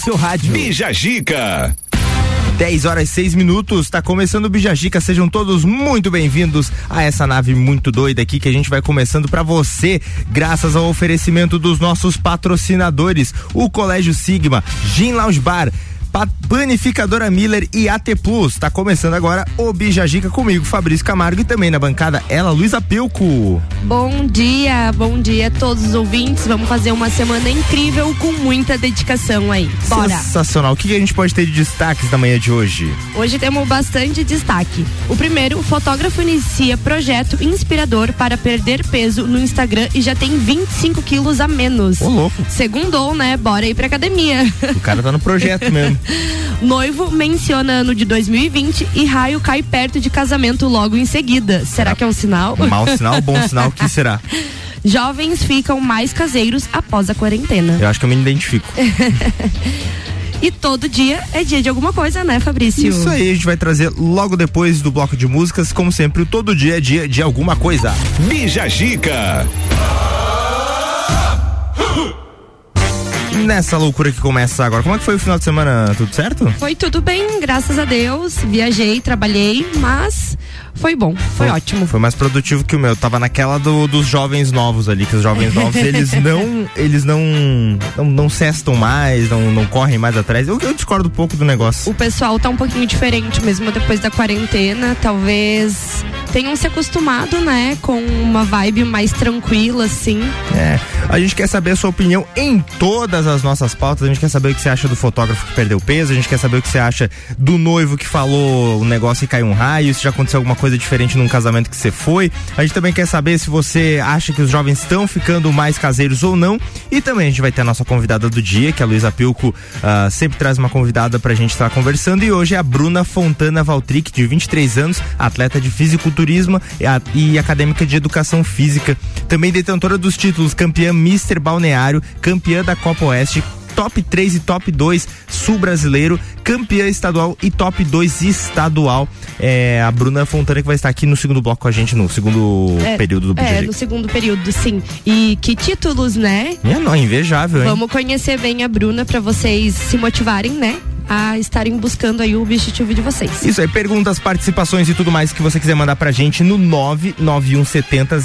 seu rádio. Bija Gica. 10 horas e 6 minutos, está começando o Bijagica. Sejam todos muito bem-vindos a essa nave muito doida aqui que a gente vai começando para você, graças ao oferecimento dos nossos patrocinadores, o Colégio Sigma, Gin Lounge Bar, Panificadora Miller e AT Plus. Tá começando agora o Bijagica comigo, Fabrício Camargo e também na bancada ela, Luísa Pelco. Bom dia, bom dia a todos os ouvintes. Vamos fazer uma semana incrível com muita dedicação aí. Bora. Sensacional. O que a gente pode ter de destaques da manhã de hoje? Hoje temos bastante destaque. O primeiro, o fotógrafo inicia projeto inspirador para perder peso no Instagram e já tem 25 quilos a menos. Ô, louco. Segundou, né? Bora ir pra academia. O cara tá no projeto mesmo. Noivo menciona ano de 2020 e raio cai perto de casamento logo em seguida. Será que é um sinal? Mau sinal, bom sinal, o que será? Jovens ficam mais caseiros após a quarentena. Eu acho que eu me identifico. E todo dia é dia de alguma coisa, né, Fabrício? Isso aí, a gente vai trazer logo depois do bloco de músicas. Como sempre, todo dia é dia de alguma coisa. Bija Gica. Nessa loucura que começa agora, como é que foi o final de semana? Tudo certo? Foi tudo bem, graças a Deus. Viajei, trabalhei, mas foi bom, foi, foi, ótimo. Foi mais produtivo que o meu. Tava naquela do, dos jovens novos ali, que os jovens novos, eles não, eles não, não, não cestam mais, não, não correm mais atrás. Eu, eu discordo um pouco do negócio. O pessoal tá um pouquinho diferente mesmo depois da quarentena, talvez tenham se acostumado, né, com uma vibe mais tranquila, assim. É. A gente quer saber a sua opinião em todas as nossas pautas. A gente quer saber o que você acha do fotógrafo que perdeu peso. A gente quer saber o que você acha do noivo que falou o negócio e caiu um raio. Se já aconteceu alguma coisa diferente num casamento que você foi. A gente também quer saber se você acha que os jovens estão ficando mais caseiros ou não. E também a gente vai ter a nossa convidada do dia, que é a Luísa Pilco. Uh, sempre traz uma convidada pra gente estar conversando. E hoje é a Bruna Fontana Valtric, de 23 anos, atleta de fisiculturismo e, e acadêmica de educação física. Também detentora dos títulos campeã Mister Balneário, campeã da Copa Oeste, top 3 e top 2 sul brasileiro, campeã estadual e top 2 estadual. É, a Bruna Fontana que vai estar aqui no segundo bloco com a gente, no segundo é, período do É, no segundo período, sim. E que títulos, né? É, não, invejável, hein? Vamos conhecer bem a Bruna para vocês se motivarem, né? a estarem buscando aí o objetivo de vocês. Isso aí, perguntas, participações e tudo mais que você quiser mandar pra gente no 99170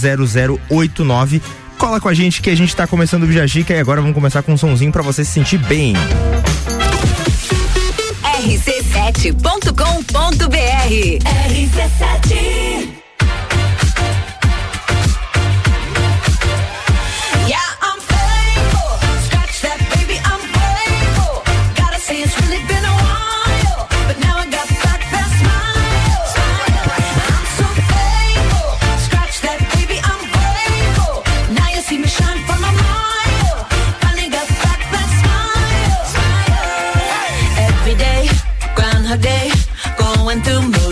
0089 Cola com a gente que a gente tá começando o Bijagica e agora vamos começar com um sonzinho para você se sentir bem. rc7.com.br RC7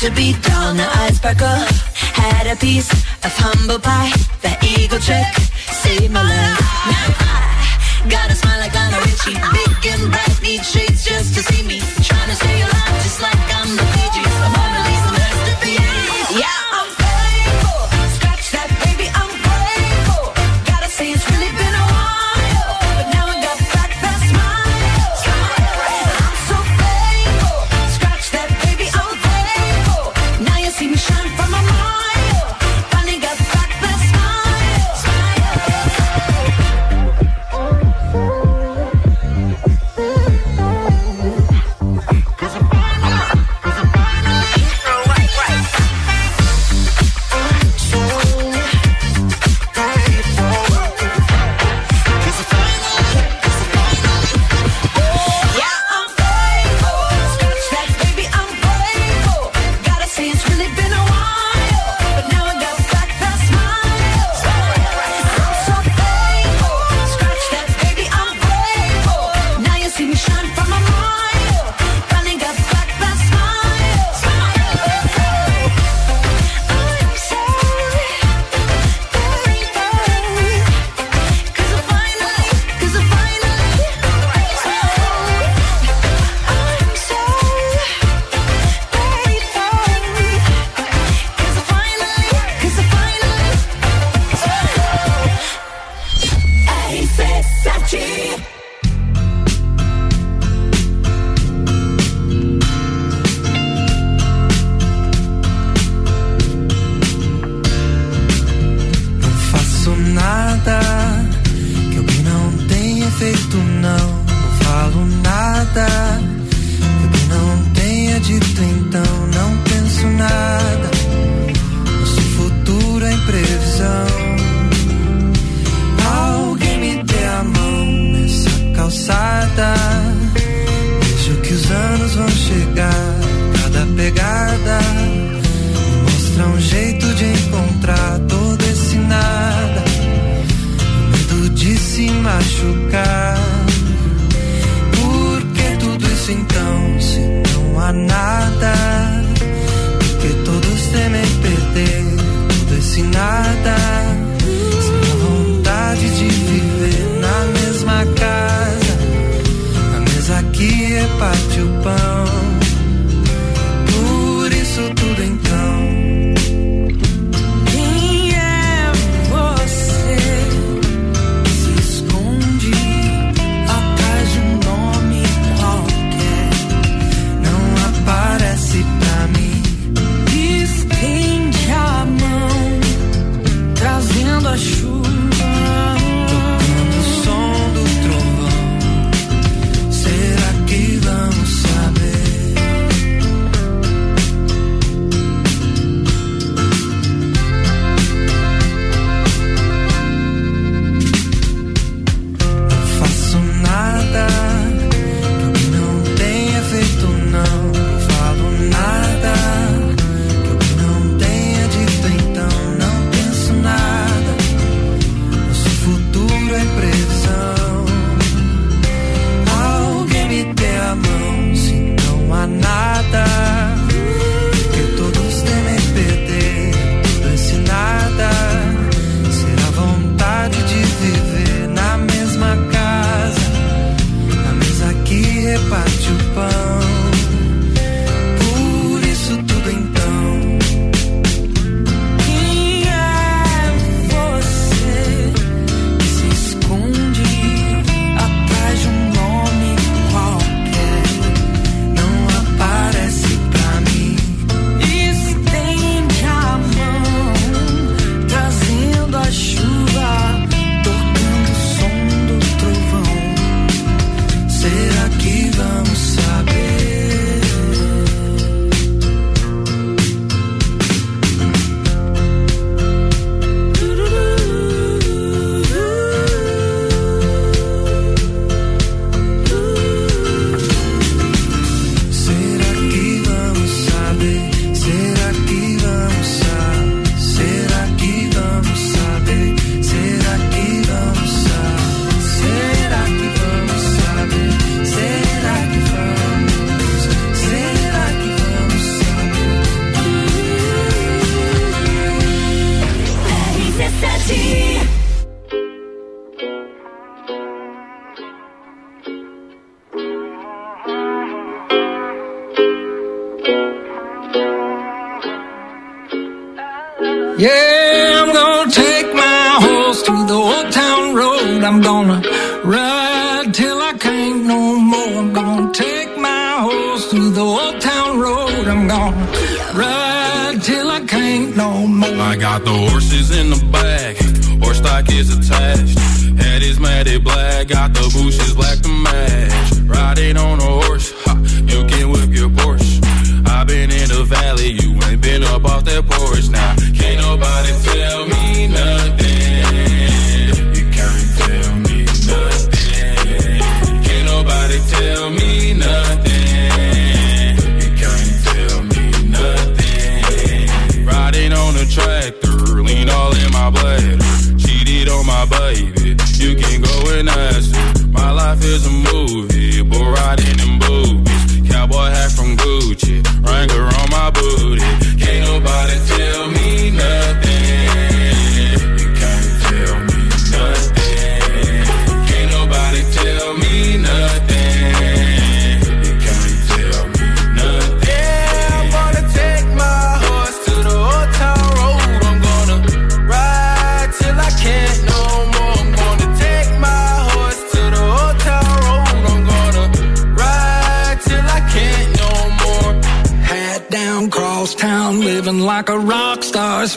to be dull, now I sparkle. Had a piece of humble pie. That eagle trick saved my life. Now I got a smile like Lionel Richie. Big and bright, need shades just to see me. Trying to stay alive, just like I'm the Fiji. de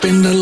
Spend a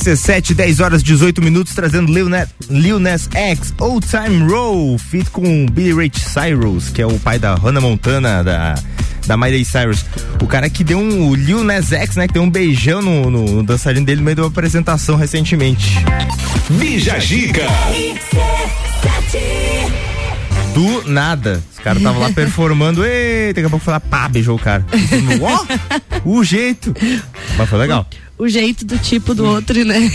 RC7, 10 horas 18 minutos, trazendo Lil Nas, Lil Nas X, Old Time Roll, feat com Billy Ray Cyrus, que é o pai da Hannah Montana, da, da Miley Cyrus. O cara que deu um, o Lil Nas X, né, que deu um beijão no, no, no dançarino dele no meio de uma apresentação recentemente. Bija Gica. Do nada. Os caras estavam lá performando, e daqui a pouco falar, pá, beijou o cara. Ó, o jeito. Mas foi legal. O jeito do tipo do outro, né?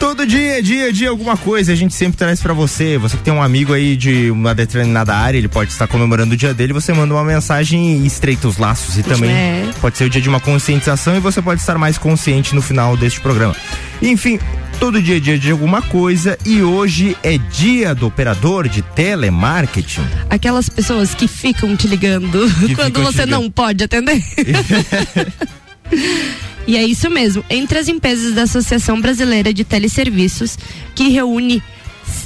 Todo dia, dia, dia, alguma coisa a gente sempre traz pra você. Você que tem um amigo aí de uma determinada área, ele pode estar comemorando o dia dele, você manda uma mensagem e estreita os laços. E também É. pode ser o dia de uma conscientização e você pode estar mais consciente no final deste programa. Enfim, todo dia é dia de alguma coisa e hoje é dia do operador de telemarketing. Aquelas pessoas que ficam te ligando quando ficam te você ligando. não pode atender. E é isso mesmo. Entre as empresas da Associação Brasileira de Teleserviços, que reúne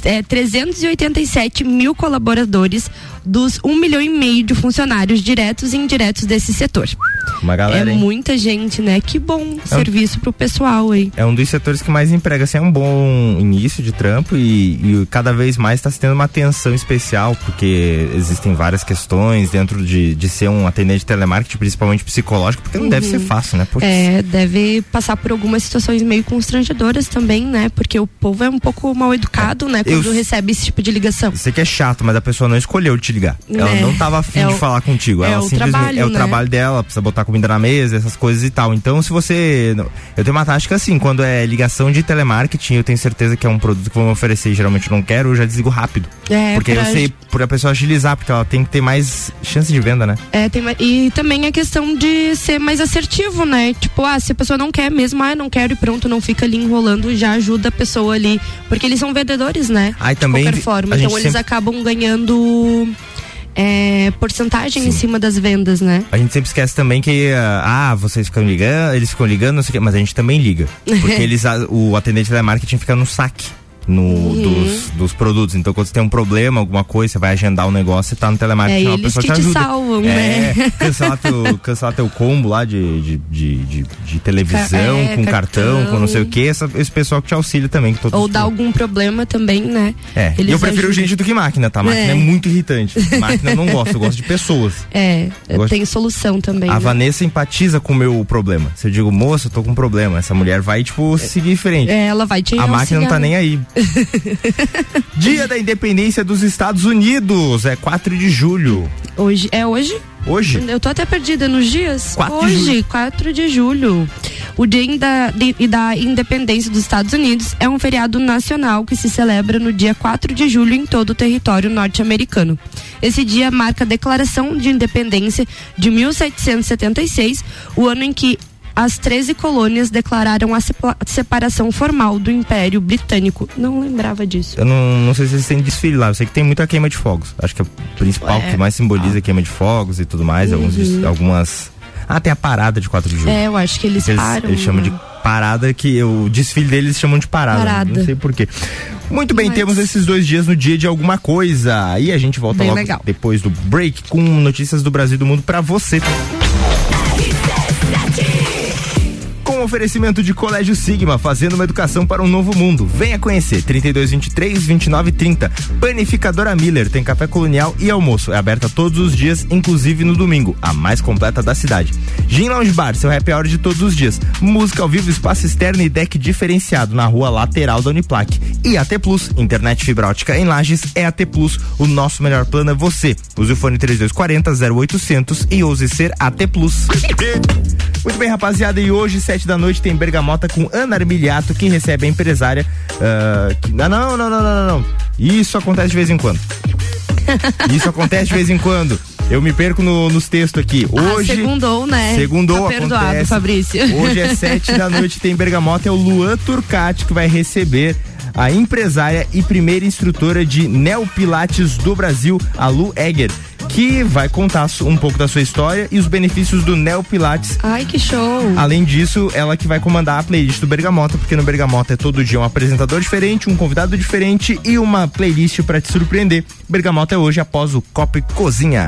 é, 387 mil colaboradores dos 1 milhão e meio de funcionários diretos e indiretos desse setor. Uma galera, é hein? muita gente, né? Que bom serviço pro pessoal aí. É um dos setores que mais emprega, assim, é um bom início de trampo e, e cada vez mais está se tendo uma atenção especial, porque existem várias questões dentro de, de ser um atendente de telemarketing, principalmente psicológico, porque não deve ser fácil, né? É, deve passar por algumas situações meio constrangedoras também, né? Porque o povo é um pouco mal educado, né? Eu- Quando recebe esse tipo de ligação. Eu sei que é chato, mas a pessoa não escolheu te ligar. Ela É. não tava afim É de o- falar contigo. é Ela o simplesmente trabalho, é o né? trabalho dela, precisa botar comida na mesa, essas coisas e tal. Então, se você. Eu tenho uma tática assim, quando é ligação de telemarketing, eu tenho certeza que é um produto que vão oferecer e geralmente eu não quero, eu já desligo rápido. É, porque pra- eu sei, por a pessoa agilizar, porque ela tem que ter mais chance de venda, né? É, tem e também a questão de ser mais assertivo, né? Tipo, ah, se a pessoa não quer mesmo, ah, não quero e pronto, não fica ali enrolando, já ajuda a pessoa ali. Porque eles são vendedores, né? Ah, e de também qualquer vi- forma. Então eles sempre- acabam ganhando é, porcentagem em cima das vendas, né? A gente sempre esquece também que, ah, ah, vocês ficam ligando, eles ficam ligando, não sei o quê, mas a gente também liga. Porque eles, o atendente de telemarketing fica no saque. No, Uhum. dos, dos produtos. Então, quando você tem um problema, alguma coisa, você vai agendar um negócio, você tá no telemarketing, É, uma pessoa que te te ajuda. salvam, é, né? Cancelar teu, cancelar teu combo lá de, de, de, de- de televisão, é, com cartão, cartão. com não sei o que, essa, esse pessoal que te auxilia também. Que Ou dá algum problema também, né? É, Eles eu prefiro ajudam. gente do que máquina, tá? Máquina é, É. muito irritante. Máquina eu não gosto, eu gosto de pessoas. É, Eu tem solução também. A né? Vanessa empatiza com o meu problema. Se eu digo, moça, eu tô com um problema, essa mulher vai, tipo, seguir em frente. É, ela vai te A máquina não tá auxiliar. nem aí. Dia da Independência dos Estados Unidos, é 4 de julho. Hoje, é hoje? Hoje? Eu tô até perdida nos dias. 4 de Hoje, julho. 4 de julho. O Dia da, de- da Independência dos Estados Unidos é um feriado nacional que se celebra no dia 4 de julho em todo o território norte-americano. Esse dia marca a Declaração de Independência de 1776, o ano em que as 13 colônias declararam a sepa- separação formal do Império Britânico. Não lembrava disso. Eu não, não sei se eles têm desfile lá, eu sei que tem muita queima de fogos. Acho que é o principal É. que mais simboliza a queima de fogos e tudo mais. Alguns, des- algumas. Ah, tem a parada de 4 de julho. Uhum. É, eu acho que eles, Eles, param. eles chamam de né? parada, que o desfile deles eles chamam de parada. Parada. Não sei porquê. Muito bem, Mas- temos esses dois dias no dia de alguma coisa. E a gente volta Bem logo legal. depois do break com notícias do Brasil e do mundo pra você. Oferecimento de Colégio Sigma, fazendo uma educação para um novo mundo. Venha conhecer 3223 2930. Panificadora Miller tem café colonial e almoço. É aberta todos os dias, inclusive no domingo, a mais completa da cidade. Gin Lounge Bar, seu happy hour de todos os dias. Música ao vivo, espaço externo e deck diferenciado na rua lateral da Uniplac. E AT Plus, internet fibra ótica em Lages é AT Plus. O nosso melhor plano é você. Use o fone 3240 0800 e ouse ser AT Plus. Muito bem, rapaziada, e hoje, sete da noite, tem Bergamota com Ana Armiliato, que recebe a empresária. ah, que- não, não, não, não, não, não, não. Isso acontece de vez em quando. Isso acontece de vez em quando. Eu me perco no- nos textos aqui. Hoje. ah, segundou, né? Segundou, tá perdoado, acontece. Fabrício. Hoje é sete da noite, tem Bergamota, é o Luan Turcati que vai receber a empresária e primeira instrutora de Neopilates do Brasil, a Lu Egger, que vai contar um pouco da sua história e os benefícios do Neopilates Ai, que show. Além disso, ela que vai comandar a playlist do Bergamota, porque no Bergamota é todo dia um apresentador diferente, um convidado diferente e uma playlist pra te surpreender. Bergamota é hoje após o Copo e Cozinha.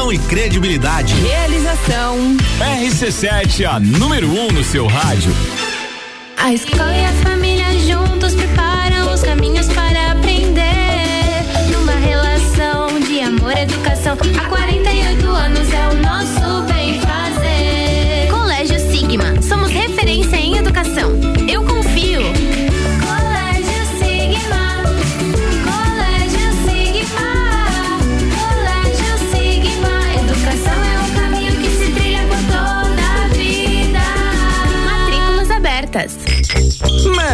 e credibilidade. Realização. RC7, a número 1 um no seu rádio. A escola e a família juntos preparam os caminhos para aprender. Numa relação de amor e educação. Há 48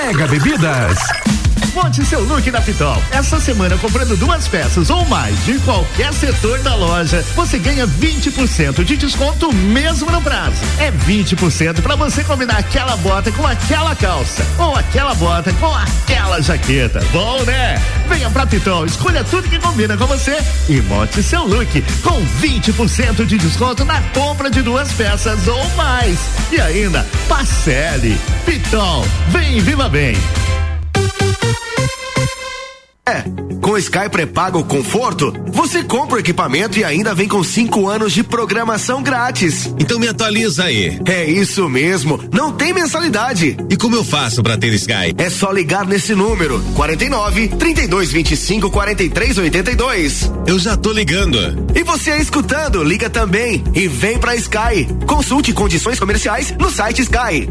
Bebidas. Monte seu look na Pitol. Essa semana, comprando duas peças ou mais de qualquer setor da loja, você ganha 20% de desconto mesmo no prazo. É 20% para você combinar aquela bota com aquela calça ou aquela bota com aquela jaqueta. Bom, né? Venha pra Pitol, escolha tudo que combina com você e monte seu look com 20% de desconto na compra de duas peças ou mais. E ainda, parcele. Pitol, vem viva bem. É, com Sky pré-pago conforto, você compra o equipamento e ainda vem com cinco anos de programação grátis. Então me atualiza aí. É isso mesmo, não tem mensalidade. E como eu faço para ter Sky? É só ligar nesse número, 49 32 25 43 82. Eu já tô ligando. E você aí escutando, liga também e vem pra Sky. Consulte condições comerciais no site Sky.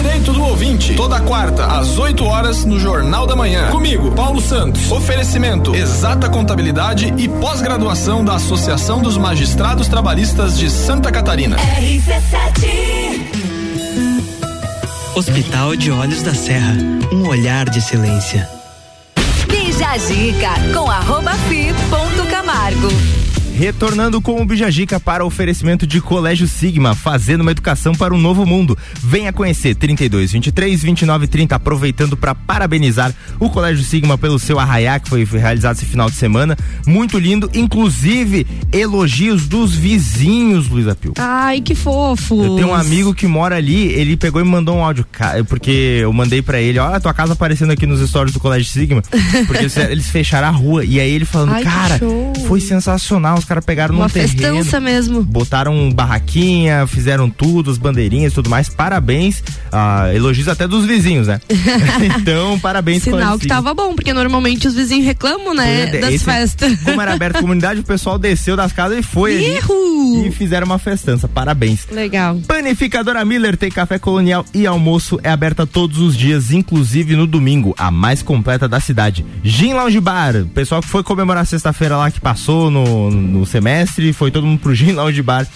Direito do ouvinte, toda quarta, às 8 horas, no Jornal da Manhã. Comigo, Paulo Santos. Oferecimento: exata contabilidade e pós-graduação da Associação dos Magistrados Trabalhistas de Santa Catarina. RC7 Hospital de Olhos da Serra. Um olhar de excelência. Bija Zica com arroba fi ponto Camargo. Retornando com o Bijagica para oferecimento de Colégio Sigma, fazendo uma educação para um novo mundo. Venha conhecer 32 23 29 30, aproveitando para parabenizar o Colégio Sigma pelo seu arraiá que foi realizado esse final de semana. Muito lindo, inclusive elogios dos vizinhos, Luísa Pio. Ai, que fofo. Eu tenho um amigo que mora ali, ele pegou e me mandou um áudio, porque eu mandei para ele, olha a tua casa aparecendo aqui nos stories do Colégio Sigma, porque eles fecharam a rua e aí ele falando, Ai, cara, foi sensacional, os caras pegaram Uma num terreno. festança mesmo. Botaram barraquinha, fizeram tudo, as bandeirinhas e tudo mais. Parabéns. Ah, elogios até dos vizinhos, né? então, parabéns Sinal que tava bom, porque normalmente os vizinhos reclamam, né? É, das esse- festas. Como era aberta a comunidade, o pessoal desceu das casas e foi ali e fizeram uma festança. Parabéns. Legal. Panificadora Miller tem café colonial e almoço é aberta todos os dias, inclusive no domingo, a mais completa da cidade. Gin Lounge Bar, o pessoal que foi comemorar sexta-feira lá que passou no, no semestre, foi todo mundo pro Gin Lounge Bar,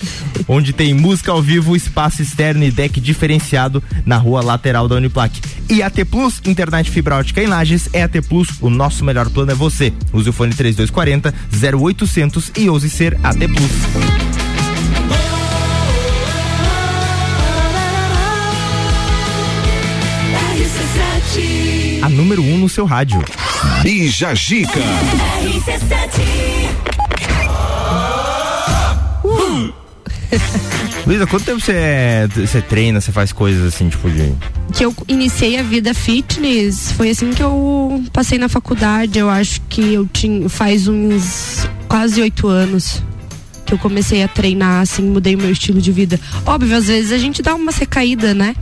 onde tem música ao vivo, espaço externo e deck diferenciado na rua lateral da Uniplac. E AT Plus, internet fibra ótica em Lages, é AT Plus, o nosso melhor plano é você. Use o fone 3240 0800 e ouse ser AT Plus. A número 1 um no seu rádio. Bija Gica. Luísa, quanto tempo você, você treina, você faz coisas assim, tipo de. que eu iniciei a vida fitness foi assim que eu passei na faculdade. Eu acho que eu tinha faz uns quase oito anos que eu comecei a treinar, assim, mudei o meu estilo de vida. Óbvio, às vezes a gente dá uma recaída, né?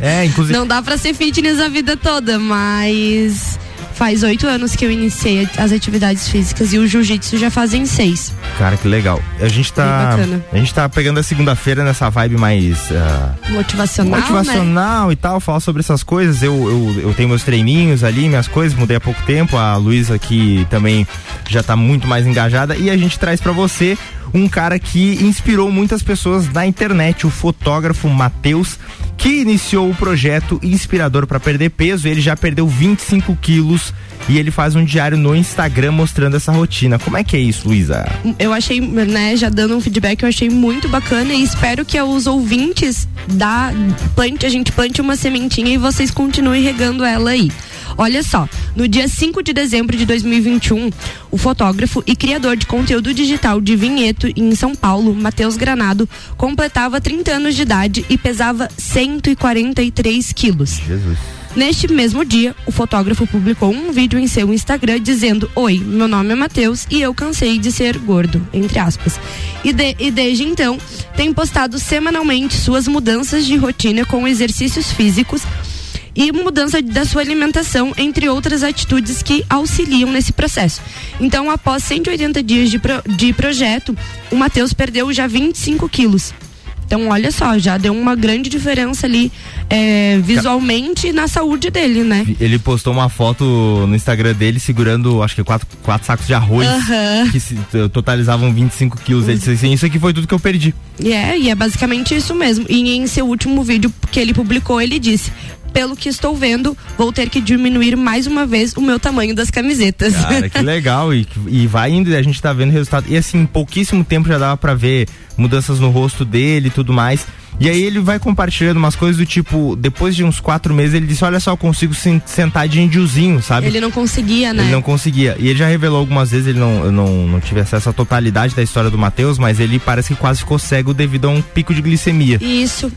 É, inclusive. Não dá pra ser fitness a vida toda, mas faz oito anos que eu iniciei as atividades físicas e o jiu-jitsu já fazem seis. Cara, que legal. A gente tá. A gente tá pegando a segunda-feira nessa vibe mais. ah, Motivacional, né? motivacional e tal, falar sobre essas coisas. Eu, eu, eu tenho meus treininhos ali, minhas coisas, mudei há pouco tempo. A Luísa aqui também já tá muito mais engajada. E a gente traz pra você um cara que inspirou muitas pessoas na internet, o fotógrafo Matheus, que iniciou o projeto Inspirador para Perder Peso. Ele já perdeu 25 quilos e ele faz um diário no Instagram mostrando essa rotina. Como é que é isso, Luísa? eu achei, né, já dando um feedback, eu achei muito bacana e espero que os ouvintes da plante, a gente plante uma sementinha e vocês continuem regando ela aí. Olha só, no dia 5 de dezembro de 2021, o fotógrafo e criador de conteúdo digital de Vinheto em São Paulo, Matheus Granado, completava 30 anos de idade e pesava 143 quilos. Jesus. Neste mesmo dia, o fotógrafo publicou um vídeo em seu Instagram dizendo: Oi, meu nome é Matheus e eu cansei de ser gordo, entre aspas. E, de- e desde então, tem postado semanalmente suas mudanças de rotina com exercícios físicos e mudança da sua alimentação, entre outras atitudes que auxiliam nesse processo. Então, após 180 dias de, pro- de projeto, o Matheus perdeu já 25 quilos. Então, olha só, já deu uma grande diferença ali é, visualmente na saúde dele, né? Ele postou uma foto no Instagram dele segurando, acho que quatro, quatro sacos de arroz Aham. que se, totalizavam 25 quilos. Ele disse assim: Isso aqui foi tudo que eu perdi. É, e é basicamente isso mesmo. E em seu último vídeo que ele publicou, ele disse: Pelo que estou vendo, vou ter que diminuir mais uma vez o meu tamanho das camisetas. Cara, que legal. E, e vai indo e a gente tá vendo o resultado. E assim, em pouquíssimo tempo já dava pra ver mudanças no rosto dele e tudo mais. E aí ele vai compartilhando umas coisas do tipo, depois de uns quatro meses, ele disse, olha só, eu consigo sen- sentar de índiozinho, sabe? Ele não conseguia, né? Ele não conseguia. E ele já revelou algumas vezes, ele não, eu não, não tive acesso à totalidade da história do Matheus, mas ele parece que quase ficou cego devido a um pico de glicemia. Isso,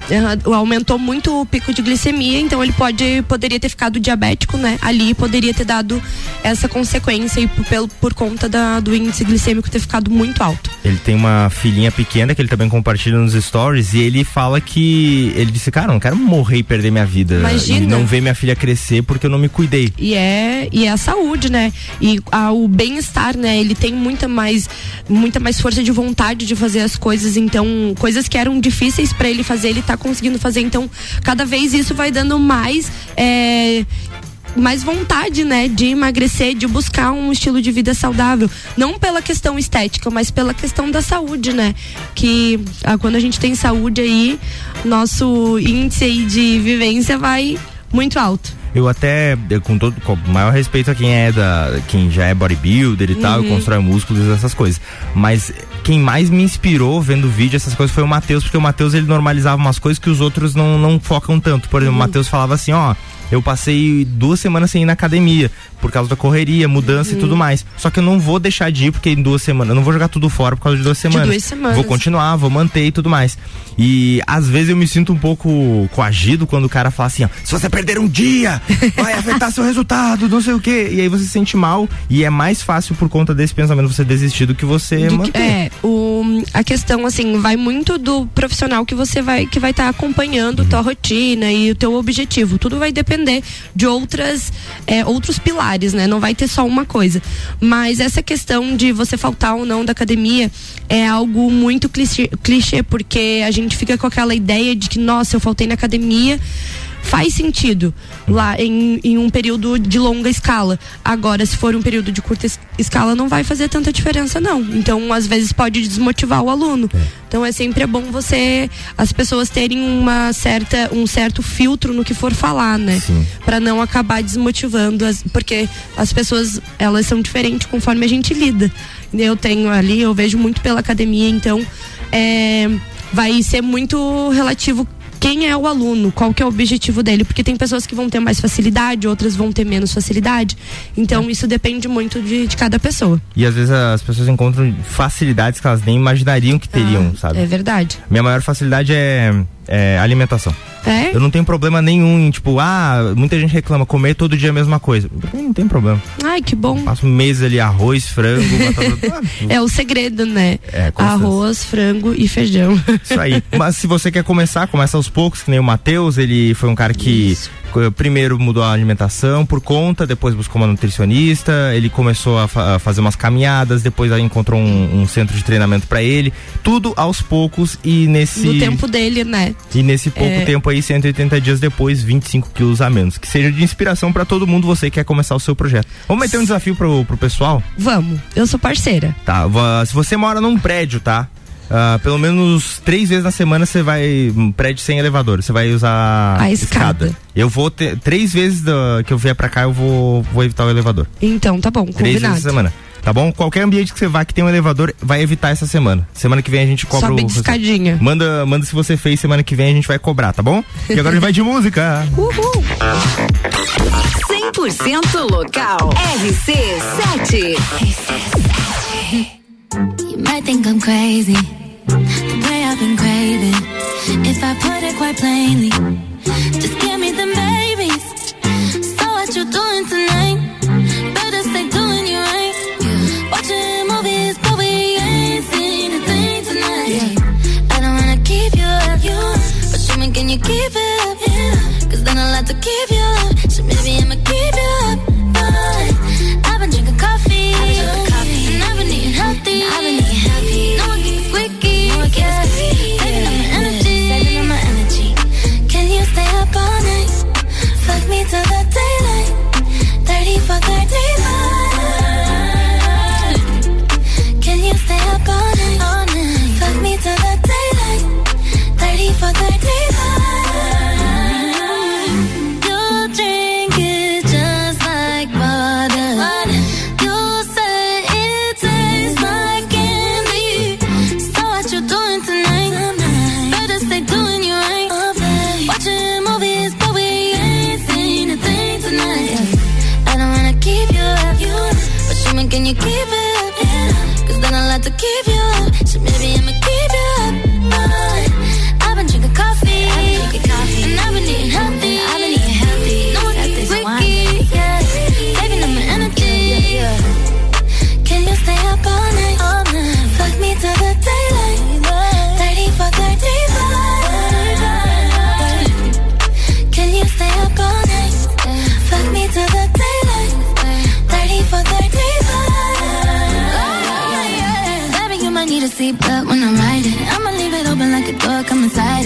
aumentou muito o pico de glicemia, então ele pode poderia ter ficado diabético, né? Ali poderia ter dado essa consequência e por, por conta da, do índice glicêmico ter ficado muito alto. Ele tem uma filhinha pequena que ele também compartilha nos stories e ele fala que ele disse, cara, não quero morrer e perder minha vida Imagina. e não ver minha filha crescer porque eu não me cuidei. E é, e é a saúde, né? E a- o bem-estar, né? Ele tem muita mais, muita mais força de vontade de fazer as coisas. Então, coisas que eram difíceis para ele fazer, ele tá conseguindo fazer. Então, cada vez isso vai dando mais. é, mais vontade, né, de emagrecer, de buscar um estilo de vida saudável, não pela questão estética, mas pela questão da saúde, né? Que ah, quando a gente tem saúde aí, nosso índice aí de vivência vai muito alto. Eu até, eu, com todo com o maior respeito a quem é da. quem já é bodybuilder e tal, Uhum. e constrói músculos e essas coisas. Mas quem mais me inspirou vendo vídeo, essas coisas, foi o Matheus, porque o Matheus ele normalizava umas coisas que os outros não, não focam tanto. Por exemplo, o Matheus falava assim, ó. Eu passei duas semanas sem ir na academia, por causa da correria, mudança Uhum. e tudo mais. Só que eu não vou deixar de ir, porque em duas semanas, eu não vou jogar tudo fora por causa de duas semanas. duas semanas. Vou continuar, vou manter e tudo mais. E às vezes eu me sinto um pouco coagido quando o cara fala assim, ó, se você perder um dia, vai afetar seu resultado, não sei o quê. E aí você se sente mal e é mais fácil por conta desse pensamento você desistir do que você Do manter. que- é, o, a questão assim vai muito do profissional que você vai que vai estar acompanhando tua rotina e o teu objetivo. Tudo vai depender de outras é, outros pilares, né? Não vai ter só uma coisa. Mas essa questão de você faltar ou não da academia é algo muito clichê, clichê porque a gente fica com aquela ideia de que nossa, eu faltei na academia faz sentido lá em, em um período de longa escala. Agora, se for um período de curta es- escala, não vai fazer tanta diferença, não. Então, às vezes, pode desmotivar o aluno. Então, é sempre bom você, as pessoas terem uma certa, um certo filtro no que for falar, né? Pra não acabar desmotivando, as, porque as pessoas, elas são diferentes conforme a gente lida. Eu tenho ali, eu vejo muito pela academia, então, é, vai ser muito relativo quem é o aluno, qual que é o objetivo dele, porque tem pessoas que vão ter mais facilidade, outras vão ter menos facilidade. Então isso depende muito de, de cada pessoa. E às vezes as pessoas encontram facilidades que elas nem imaginariam que teriam, sabe? É verdade. Minha maior facilidade é, é alimentação. É? Eu não tenho problema nenhum em, tipo, ah, muita gente reclama comer todo dia a mesma coisa. Não tem problema. Ai, que bom. Passo um mês ali, arroz, frango, batata. É o segredo, né? É. Arroz, frango e feijão. Isso aí. Mas se você quer começar, começa aos poucos, que nem o Matheus, ele foi um cara que co- primeiro mudou a alimentação por conta, depois buscou uma nutricionista, ele começou a, fa- a fazer umas caminhadas, depois aí encontrou um, um centro de treinamento pra ele. Tudo aos poucos e nesse. No tempo dele, né? E nesse pouco É. tempo aí, 180 dias depois, 25 quilos a menos. Que seja de inspiração pra todo mundo, você que quer começar o seu projeto. Vamos meter um desafio pro, pro pessoal? Vamos, eu sou parceira. Tá, se você mora num prédio, tá? Ah, pelo menos três vezes na semana você vai. Um prédio sem elevador, você vai usar A escada. Eu vou ter. Três vezes da- que eu vier pra cá, eu vou, vou evitar o elevador. Então, tá bom, Três combinado. vezes na semana. Tá bom? Qualquer ambiente que você vá que tem um elevador, vai evitar essa semana. Semana que vem a gente cobra Sobe o. escadinha. Manda, manda se você fez, semana que vem a gente vai cobrar, tá bom? E agora a gente vai de música. Uhul! 100% local. RC7. You might think I'm crazy, the way I've been craving. If I put it quite plainly, just give me them babies. So what you doing tonight? Better stay doing you right. Watching movies, but we ain't tonight. I don't wanna keep you up, but show me can you keep it. Cause then I'll have to keep you. So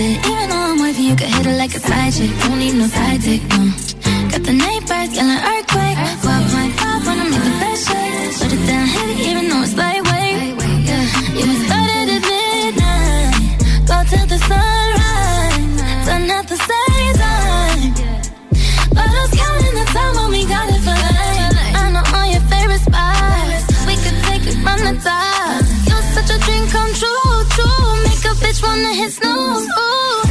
Even though I'm wifey, you can hit it like a side chick. Don't need no side dick, no. Got the night neighbors yelling earthquake. Wanna hit snooze. Ooh.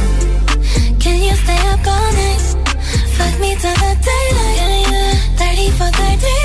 Can you stay up all night? Fuck me to the daylight. 30 for 35.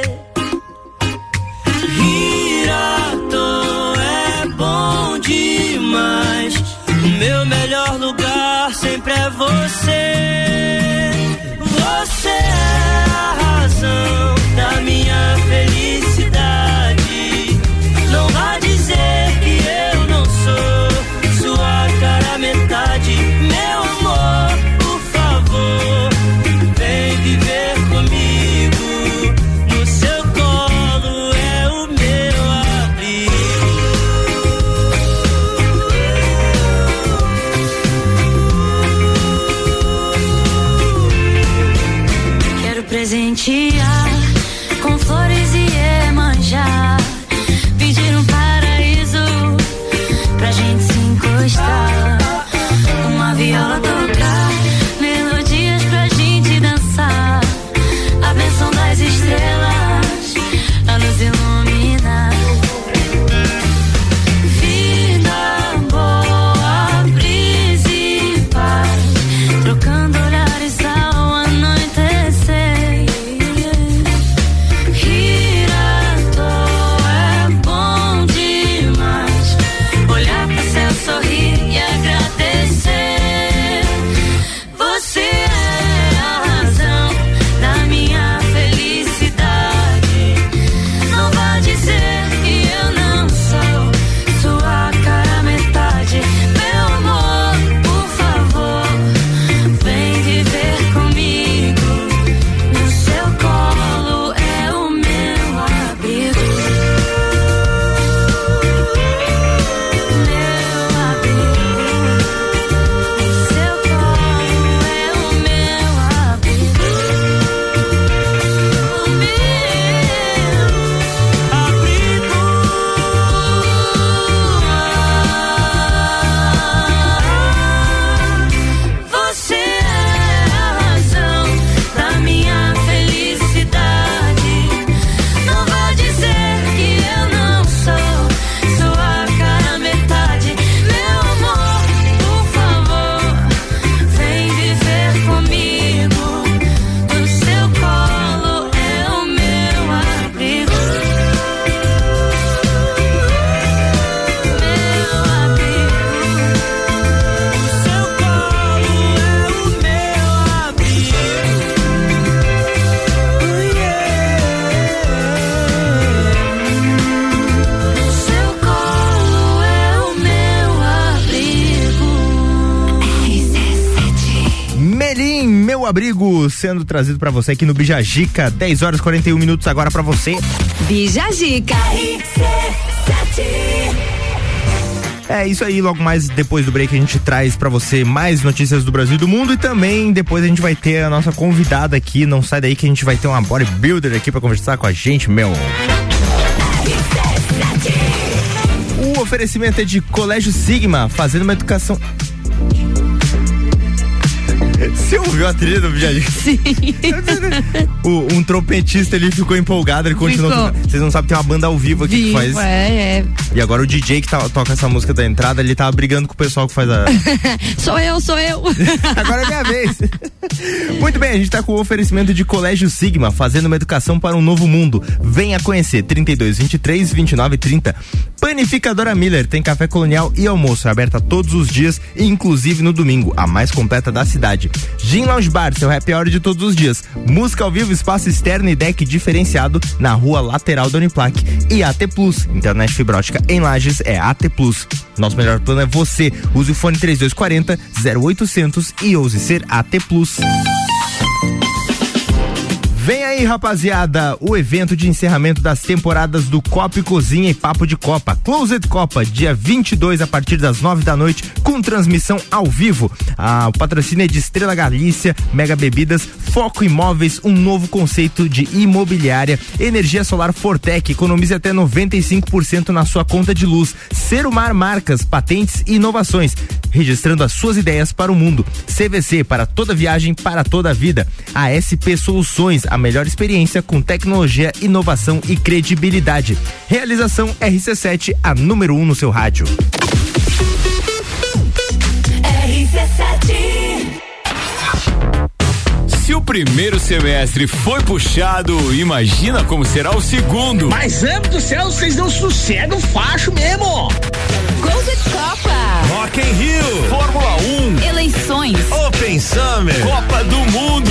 Demais. O meu melhor lugar sempre é. Você abrigo, sendo trazido pra você aqui no Bijagica, 10 horas e 41 minutos agora pra você. Bijagica. É isso aí, logo mais depois do break a gente traz pra você mais notícias do Brasil e do mundo e também depois a gente vai ter a nossa convidada aqui, não sai daí que a gente vai ter uma bodybuilder aqui pra conversar com a gente, meu. O oferecimento é de Colégio Sigma, fazendo uma educação Você ouviu a trilha do Viagem? Sim. O- um trompetista ele ficou empolgado, ele continuou. Ficou. Vocês não sabem, tem uma banda ao vivo aqui que Vivo, faz. é, é. E agora o DJ que tá- toca essa música da entrada, ele tava brigando com o pessoal que faz a. Sou eu, sou eu. Agora é minha vez. Muito bem, a gente tá com o oferecimento de Colégio Sigma, fazendo uma educação para um novo mundo. Venha conhecer 32 23 29 30. Panificadora Miller tem café colonial e almoço aberta todos os dias, inclusive no domingo, a mais completa da cidade. Gin Lounge Bar, seu happy hour de todos os dias. Música ao vivo, espaço externo e deck diferenciado na rua lateral da Uniplac. E AT Plus, internet fibra ótica em Lages é AT Plus. Nosso melhor plano é você. Use o fone 3240 0800 e ouse ser AT Plus. Vem aí, rapaziada, o evento de encerramento das temporadas do Copa e Cozinha e Papo de Copa. Closet Copa, dia 22 a partir das 9 da noite, com transmissão ao vivo. Ah, o patrocínio é de Estrela Galícia, Mega Bebidas, Foco Imóveis, um novo conceito de imobiliária, energia solar Fortec, economize até 95% na sua conta de luz. Serumar Marcas, patentes e inovações, registrando as suas ideias para o mundo. CVC para toda viagem, para toda a vida. A SP Soluções, a melhor experiência com tecnologia, inovação e credibilidade. Realização RC7, a número 1 um no seu rádio. Se o primeiro semestre foi puxado, imagina como será o segundo. Mas, amo do céu, vocês não sossegam facho mesmo. Closet Copa. Rock in Rio, Fórmula 1, Eleições. Open Summer, Copa do Mundo.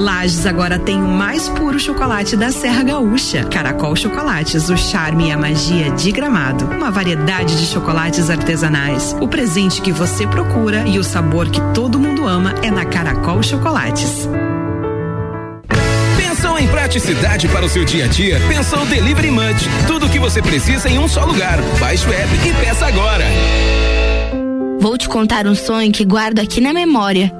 Lages agora tem o mais puro chocolate da Serra Gaúcha. Caracol Chocolates, o charme e a magia de Gramado. Uma variedade de chocolates artesanais. O presente que você procura e o sabor que todo mundo ama é na Caracol Chocolates. Pensou em praticidade para o seu dia a dia? Pensou Delivery Munch. Tudo o que você precisa em um só lugar. Baixe o app e peça agora. Vou te contar um sonho que guardo aqui na memória.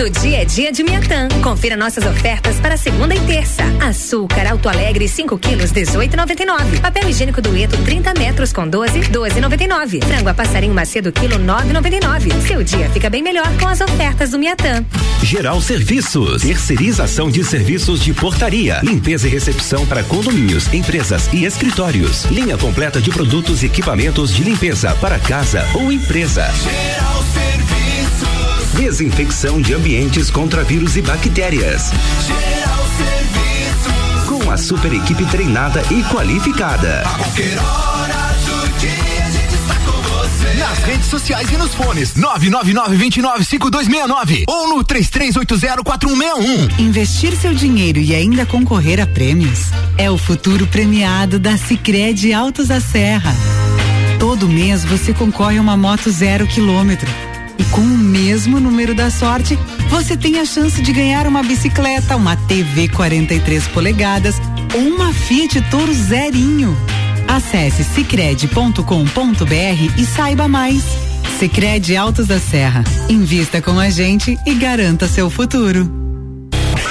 Todo dia é dia de Miatã. Confira nossas ofertas para segunda e terça. Açúcar Alto Alegre 5 quilos 18,99. Papel higiênico Dueto 30 metros com 12 12,99. Frango a passarinho Macedo quilo 9,99. Seu dia fica bem melhor com as ofertas do Miatã. Geral Serviços, terceirização de serviços de portaria, limpeza e recepção para condomínios, empresas e escritórios. Linha completa de produtos e equipamentos de limpeza para casa ou empresa. Geral Serviços. Desinfecção de ambientes contra vírus e bactérias. Geral Serviços. Com a super equipe treinada e qualificada. A qualquer hora do dia a gente está com você. Nas redes sociais e nos fones 999-295269 ou no 33804161. Investir seu dinheiro e ainda concorrer a prêmios é o futuro premiado da Sicredi Altos da Serra. Todo mês você concorre a uma moto zero quilômetro. E com o mesmo número da sorte, você tem a chance de ganhar uma bicicleta, uma TV 43 polegadas ou uma Fiat Toro zerinho. Acesse cicred.com.br e saiba mais. Sicredi Altos da Serra. Invista com a gente e garanta seu futuro.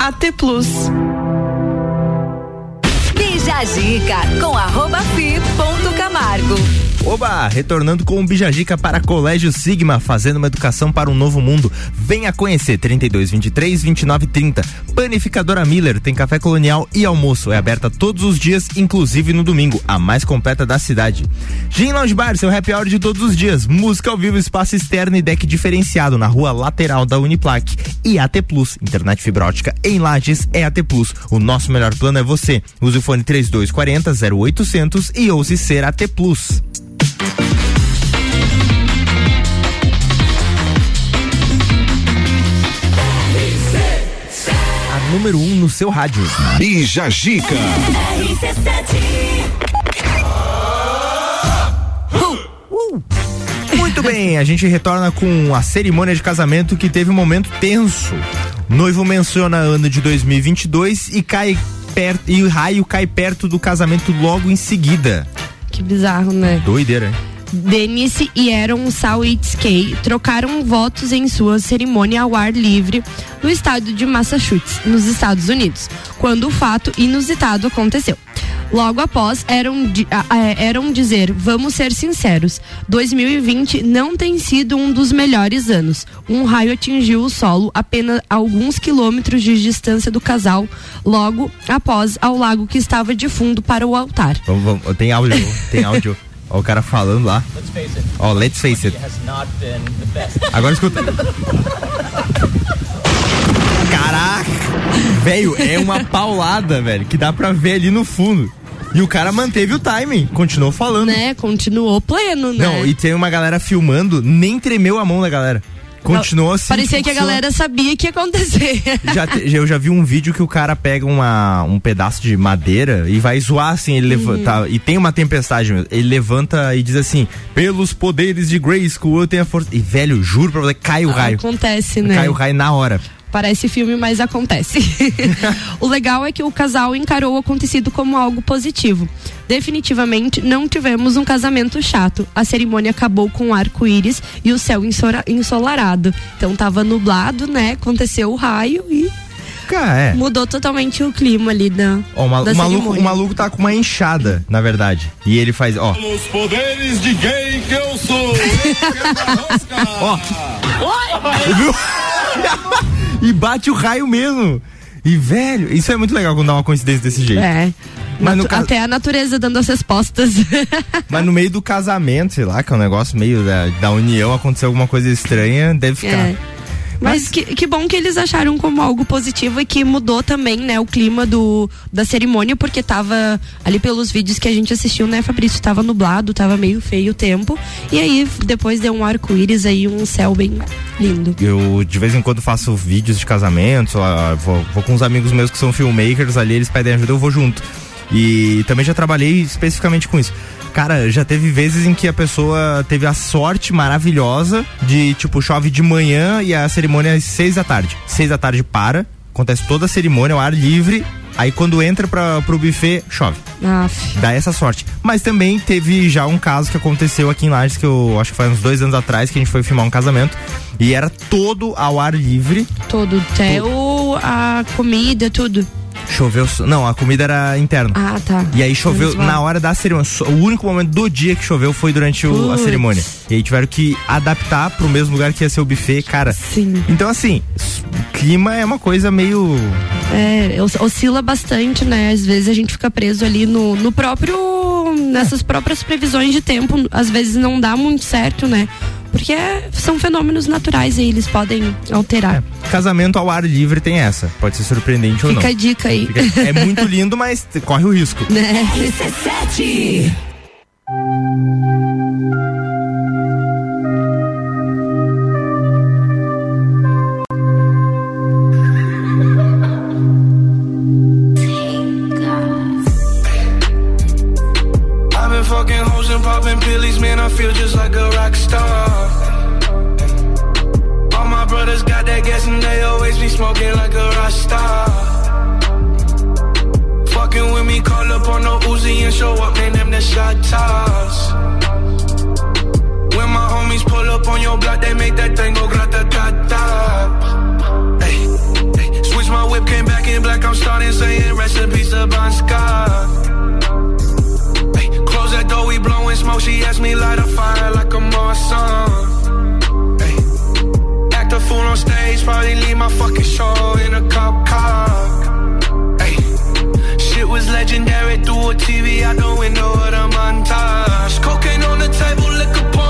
AT Plus. Bija a Zica com arroba fi ponto Camargo. Oba, retornando com o Bijagica para Colégio Sigma, fazendo uma educação para um novo mundo. Venha conhecer 32 23 29 30. Panificadora Miller tem café colonial e almoço. É aberta todos os dias, inclusive no domingo, a mais completa da cidade. Gin Lounge Bar, seu happy hour de todos os dias. Música ao vivo, espaço externo e deck diferenciado na rua lateral da Uniplaque. E AT Plus, internet fibra ótica em Lages é AT Plus. O nosso melhor plano é você. Use o fone 3240 0800 e ouse ser AT Plus. Número 1 um no seu rádio. Bija Gica. Muito bem, a gente retorna com a cerimônia de casamento que teve um momento tenso. Noivo menciona ano de 2022 e cai perto e o raio cai perto do casamento logo em seguida. Que bizarro, né? Doideira, hein? Denise e Aaron Sawitsky trocaram votos em sua cerimônia ao ar livre no estado de Massachusetts, nos Estados Unidos, quando o fato inusitado aconteceu. Logo após, eram, eram dizer, vamos ser sinceros, 2020 não tem sido um dos melhores anos. Um raio atingiu o solo apenas alguns quilômetros de distância do casal, logo após ao lago que estava de fundo para o altar. Vamos, vamos, tem áudio, tem áudio. Ó, o cara falando lá. Ó, let's face it. Agora escuta. Caraca! Velho, é uma paulada, velho, que dá pra ver ali no fundo. E o cara manteve o timing, continuou falando. Né? Continuou pleno, né? Não, e tem uma galera filmando, nem tremeu a mão da galera. Continuou assim. Parecia tipo, que a galera sabia que ia acontecer. Já te- eu já vi um vídeo que o cara pega uma, um pedaço de madeira e vai zoar assim, ele Uhum. levanta. E tem uma tempestade, mesmo, ele levanta e diz assim: pelos poderes de Grayskull eu tenho a força. E velho, juro pra você, cai o raio. Acontece, né? Cai o raio na hora. Parece filme, mas acontece. o legal é que o casal encarou o acontecido como algo positivo. Definitivamente não tivemos um casamento chato. A cerimônia acabou com um arco-íris e o céu ensora- ensolarado. Então tava nublado, né? Aconteceu o raio e Cara, é. mudou totalmente o clima ali da, Ó, o, mal- da o maluco, cerimônia. o maluco tá com uma enxada, na verdade. E ele faz, ó. Os poderes de gay que eu sou. Ó. Viu? e bate o raio mesmo. E, velho, isso é muito legal quando dá uma coincidência desse jeito. É. Mas Natu- Até a natureza dando as respostas. Mas no meio do casamento, sei lá, que é um negócio meio da, da união, aconteceu alguma coisa estranha, deve ficar. É. Mas, que, que bom que eles acharam como algo positivo e que mudou também, né, o clima do, da cerimônia, porque tava ali pelos vídeos que a gente assistiu, né, Fabrício? Tava nublado, tava meio feio o tempo. E aí depois deu um arco-íris aí, um céu bem lindo. Eu de vez em quando faço vídeos de casamento, vou, vou com uns amigos meus que são filmmakers ali, eles pedem ajuda, eu vou junto. E também já trabalhei especificamente com isso. Cara, já teve vezes em que a pessoa teve a sorte maravilhosa de, tipo, chove de manhã e a cerimônia é às seis da tarde. Seis da tarde para, acontece toda a cerimônia ao ar livre, aí quando entra pra, pro buffet, chove. Aff. Dá essa sorte. Mas também teve já um caso que aconteceu aqui em Lages, que eu acho que foi uns dois anos atrás, que a gente foi filmar um casamento. E era todo ao ar livre. Todo, até o, a comida, tudo. Choveu. Não, a comida era interna. Ah, tá. E aí choveu na hora da cerimônia. O único momento do dia que choveu foi durante o- a cerimônia. E aí tiveram que adaptar pro mesmo lugar que ia ser o buffet, cara. Sim. Então, assim, o clima é uma coisa meio. É, os- oscila bastante, né? Às vezes a gente fica preso ali no, no próprio. nessas próprias previsões de tempo. Às vezes não dá muito certo, né? Porque é- são fenômenos naturais e eles podem alterar. Casamento ao ar livre tem essa. Pode ser surpreendente ou não. Fica a dica aí. Fica- É muito lindo, mas corre o risco. Né? RC7. I've been fucking hoes and popping pillies, man. I feel just like a rock star. A Marsan. Ay. Act a fool on stage, probably leave my fucking show in a cop car. Ay. Shit was legendary through a TV out the window of the montage. Cocaine on the table, liquor porn,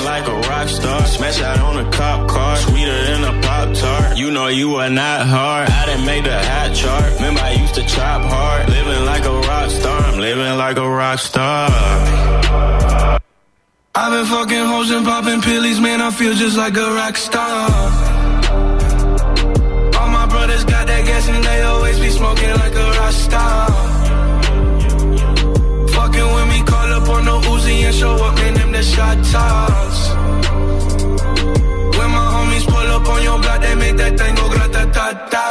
rock star, smash out on a cop car, sweeter than a pop tart. You know you are not hard. I didn't make the hot chart. Remember I used to chop hard. Living like a rock star, I'm living like a rock star. I've been fucking hoes and popping pillies, man. I feel just like a rock star. All my brothers got that gas and they always be smoking like a rock star. Fucking with me, call up on the Uzi and show up, man. Them the shot toss. On your block, they make that thing go grata ta ta.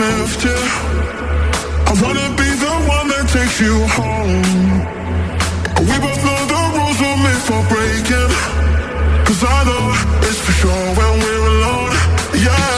I wanna be the one that takes you home. We both know the rules were made for breaking. Cause I know it's for sure when we're alone. Yeah.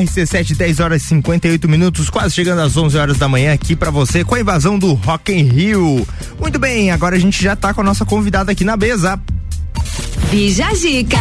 RC7, 10 horas e 58 minutos, quase chegando às 11 horas da manhã aqui para você com a invasão do Rock in Rio. Muito bem, agora a gente já tá com a nossa convidada aqui na mesa. Bija Zica.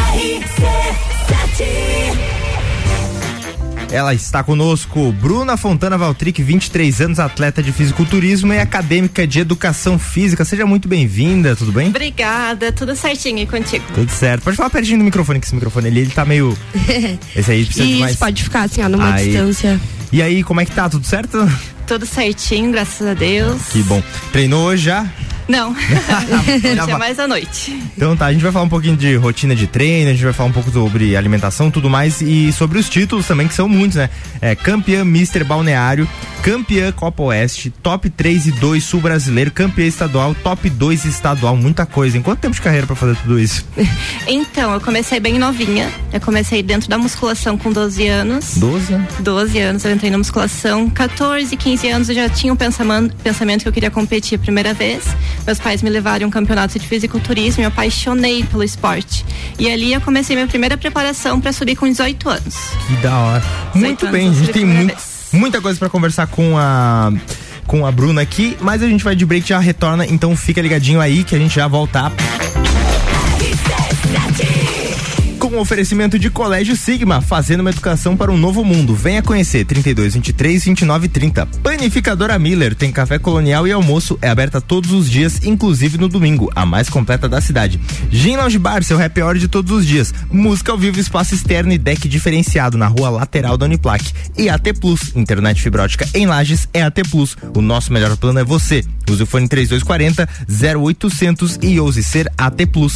Ela está conosco, Bruna Fontana Valtric, 23 anos, atleta de fisiculturismo e acadêmica de educação física. Seja muito bem-vinda, tudo bem? Obrigada, tudo certinho e contigo. Tudo certo. Pode falar pertinho do microfone, que esse microfone ali, ele tá meio. Esse aí precisa de Isso, mais. pode ficar assim, ó, numa Aí. distância. E aí, como é que tá? Tudo certo? Tudo certinho, graças a Deus. Que bom. Treinou hoje já? Não, Já é mais à noite. Então tá, a gente vai falar um pouquinho de rotina de treino, a gente vai falar um pouco sobre alimentação, tudo mais e sobre os títulos também, que são muitos, né? É, campeã Mister Balneário, campeã Copa Oeste, top 3 e 2 sul brasileiro, campeã estadual, top 2 estadual, muita coisa. Em quanto tempo de carreira pra fazer tudo isso? Então, eu comecei bem novinha. Eu comecei dentro da musculação com 12 anos. 12 anos. 12 anos eu entrei na musculação. 14, 15 anos eu já tinha um pensamento, pensamento que eu queria competir a primeira vez. Meus pais me levaram a um campeonato de fisiculturismo e eu apaixonei pelo esporte. E ali eu comecei minha primeira preparação para subir com 18 anos. Que da hora. Muito bem, a gente tem muito, muita coisa pra conversar com a com a Bruna aqui, mas a gente vai de break já retorna, então fica ligadinho aí que a gente já volta. O oferecimento de Colégio Sigma, fazendo uma educação para um novo mundo. Venha conhecer 32 23 29 30. Panificadora Miller tem café colonial e almoço, é aberta todos os dias, inclusive no domingo, a mais completa da cidade. Gin Lounge Bar, seu happy hour de todos os dias. Música ao vivo, espaço externo e deck diferenciado na rua lateral da Uniplac. E AT Plus, internet fibrótica em Lages é AT Plus. O nosso melhor plano é você. Use o fone 3240 0800 e ouse ser AT Plus.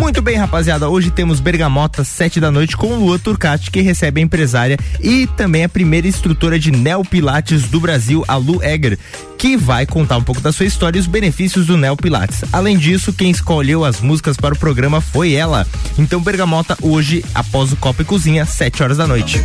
Muito bem, rapaziada. Hoje temos Bergamota, sete da noite, com Lua Turcati, que recebe a empresária e também a primeira instrutora de Neopilates do Brasil, a Lu Egger, que vai contar um pouco da sua história e os benefícios do Neopilates. Além disso, quem escolheu as músicas para o programa foi ela. Então, Bergamota, hoje, após o Copa e Cozinha, sete horas da noite.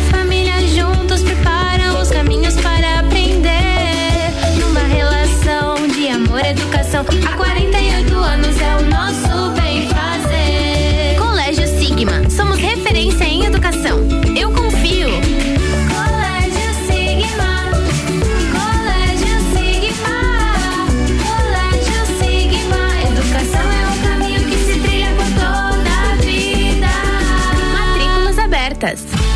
educação. Há 48 anos é o nosso bem fazer. Colégio Sigma, somos referência em educação. Eu confio. Colégio Sigma. Colégio Sigma. Colégio Sigma. Educação é um caminho que se trilha por toda a vida. Matrículas abertas.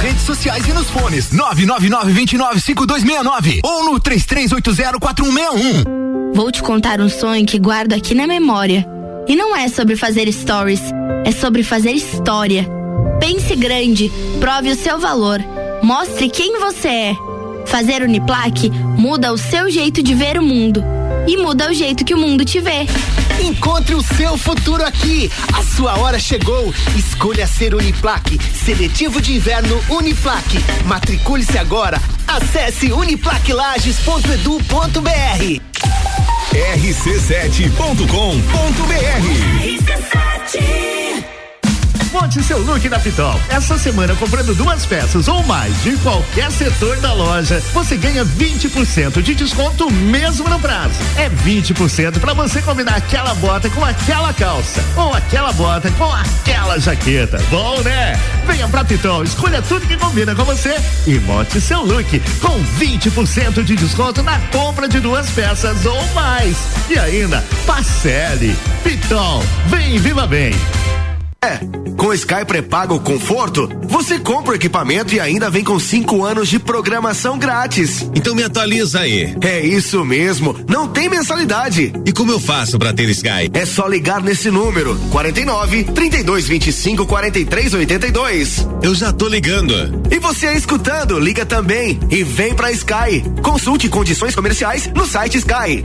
Redes sociais e nos fones. 999-295269 ou no 33804161. Vou te contar um sonho que guardo aqui na memória. E não é sobre fazer stories, é sobre fazer história. Pense grande, prove o seu valor, mostre quem você é. Fazer Uniplaque muda o seu jeito de ver o mundo e muda o jeito que o mundo te vê. Encontre o seu futuro aqui. A sua hora chegou. Escolha ser Uniplaque. Seletivo de inverno Uniplaque. Matricule-se agora. Acesse uniplaquilages.edu.br. rc7.com.br Monte seu look na Pitol. Essa semana, comprando duas peças ou mais de qualquer setor da loja, você ganha 20% de desconto mesmo no prazo. É 20% para você combinar aquela bota com aquela calça ou aquela bota com aquela jaqueta. Bom, né? Venha pra Pitol, escolha tudo que combina com você e monte seu look com 20% de desconto na compra de duas peças ou mais. E ainda, parcele. Pitol, vem viva bem. É, com Sky pré-pago conforto, você compra o equipamento e ainda vem com cinco anos de programação grátis. Então me atualiza aí. É isso mesmo, não tem mensalidade. E como eu faço para ter Sky? É só ligar nesse número, 49 32 25 43 82. Eu já tô ligando. E você aí escutando, liga também e vem pra Sky. Consulte condições comerciais no site Sky.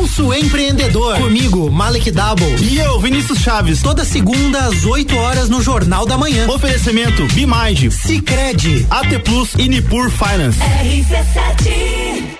Pulso Empreendedor. Comigo, Malek Double. E eu, Vinícius Chaves. Toda segunda às 8 horas no Jornal da Manhã. Oferecimento Bimage, Cicred, AT Plus e Nipur Finance. RC7.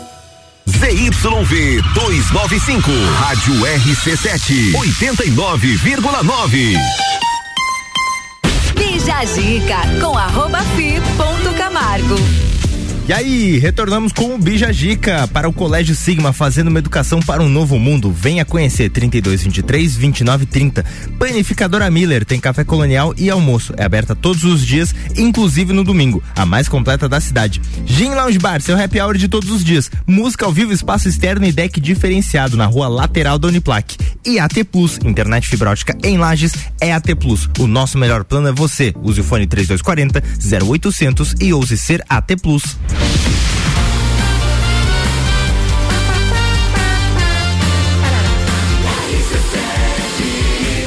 ZYV 295, Rádio RC7, 89,9. Bija a dica com arroba fi ponto Camargo. E aí, retornamos com o Bija Gica para o Colégio Sigma, fazendo uma educação para um novo mundo. Venha conhecer 3223 2930. Panificadora Miller tem café colonial e almoço. É aberta todos os dias, inclusive no domingo, a mais completa da cidade. Gin Lounge Bar, seu happy hour de todos os dias. Música ao vivo, espaço externo e deck diferenciado na rua lateral da Uniplac. E AT Plus, internet fibra ótica em Lages, é AT Plus. O nosso melhor plano é você. Use o fone 3240 0800 e ouse ser AT Plus.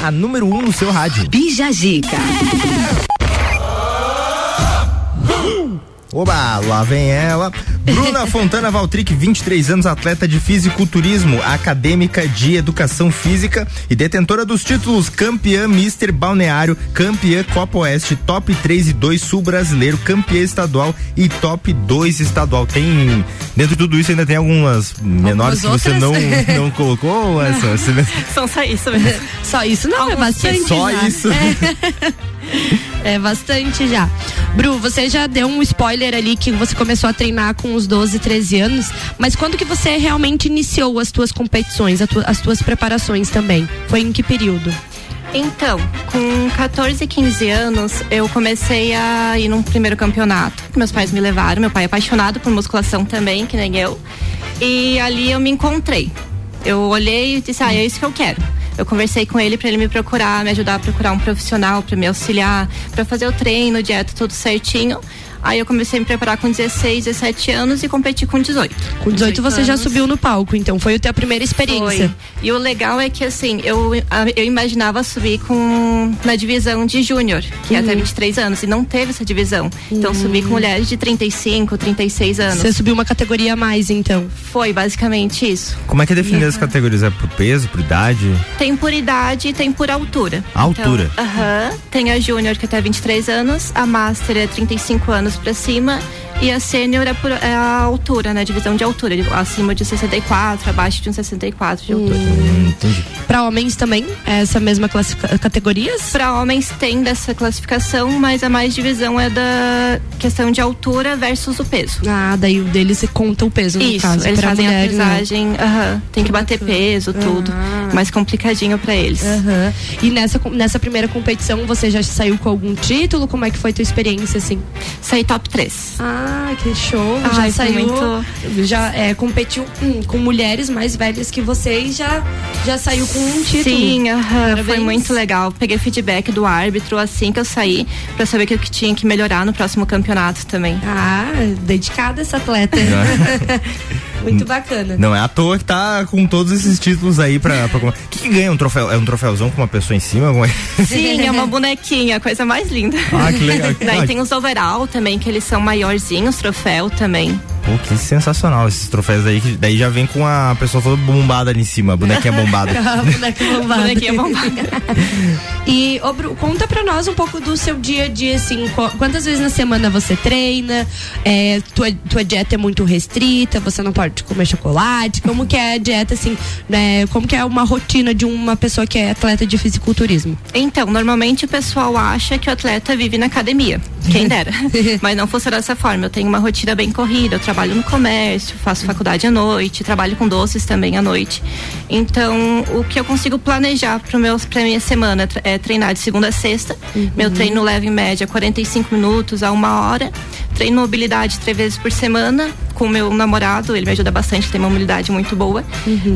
A número 1 um no seu rádio. Bija Gica. Oba, lá vem ela. Bruna Fontana Valtric, 23 anos, atleta de fisiculturismo, acadêmica de educação física e detentora dos títulos campeã Mister Balneário, campeã Copa Oeste, top 3 e 2 sul brasileiro, campeã estadual e top 2 estadual. Tem, dentro de tudo isso ainda tem algumas menores que você não, não colocou? Essa, São só isso mesmo. Só isso não, é bastante. Só já. isso. É. É bastante já. Bru, você já deu um spoiler ali que você começou a treinar com os 12, 13 anos, mas quando que você realmente iniciou as tuas competições, as tuas preparações também? Foi em que período? Então, com 14, 15 anos, eu comecei a ir num primeiro campeonato meus pais me levaram. Meu pai é apaixonado por musculação também, que nem eu. E ali eu me encontrei. Eu olhei e disse: Ah, é isso que eu quero. Eu conversei com ele para ele me procurar, me ajudar a procurar um profissional para me auxiliar, para fazer o treino, dieta, tudo certinho. Aí eu comecei a me preparar com 16, 17 anos e competi com 18. Com 18 você já anos. subiu no palco, então foi a tua primeira experiência. Foi. E o legal é que assim, eu, a- eu imaginava subir com na divisão de júnior, que é Uhum. até 23 anos, e não teve essa divisão. Então eu subi com mulheres de 35, 36 anos. Você subiu uma categoria a mais, então. Foi basicamente isso. Como é que é definido as categorias? É por peso, por idade? Tem por idade e tem por altura. Altura? Então, Aham. Tem a júnior que é até 23 anos, a master é 35 anos pra cima e a sênior é, por, é a altura, né? Divisão de altura, acima de 64, abaixo de um 64 de altura. entendi. Para homens também, é essa mesma categorias? Para homens tem dessa classificação, mas a mais divisão é da questão de altura versus o peso. Ah, daí o deles se conta o peso, no Isso, caso. eles pra fazem mulher, a pesagem, aham, tem que bater peso, tudo. Mais complicadinho para eles. Aham. E nessa, nessa primeira competição você já saiu com algum título? Como é que foi tua experiência, assim? Saí top 3. Ah, que show. já Ai, foi saiu. muito- Já é, competiu hum, com mulheres mais velhas que vocês, já, já saiu com um título. Sim, aham, foi Parabéns. muito legal. Peguei feedback do árbitro assim que eu saí, pra saber o que eu tinha que melhorar no próximo campeonato também. Ah, dedicada essa atleta. muito bacana. Não é à toa que tá com todos esses títulos aí pra. pra... O que, que ganha um troféu? É um troféuzão com uma pessoa em cima? Alguma- Sim, é uma bonequinha, coisa mais linda. Ah, que legal. Daí Ah, tem os overall também, que eles são maiorzinhos, troféu também. Pô, que sensacional esses troféus aí. Que daí já vem com a pessoa toda bombada ali em cima, a bonequinha bombada. Bonequinha bombada. Bonequinha bombada. E, ô, Bru, conta pra nós um pouco do seu dia a dia, assim, qu- quantas vezes na semana você treina, é, tua, tua dieta é muito restrita, você não pode comer chocolate, como que é a dieta, assim, né, como que é uma rotina de uma pessoa que é atleta de fisiculturismo? Então, normalmente o pessoal acha que o atleta vive na academia. Quem dera. Mas não funciona dessa forma. Eu tenho uma rotina bem corrida, eu trabalho no comércio, faço faculdade à noite, trabalho com doces também à noite. Então, o que eu consigo planejar para pra minha semana é treinar de segunda a sexta. Meu treino leva em média 45 minutos a uma hora. Treino mobilidade três vezes por semana com meu namorado, ele me ajuda bastante, tem uma mobilidade muito boa.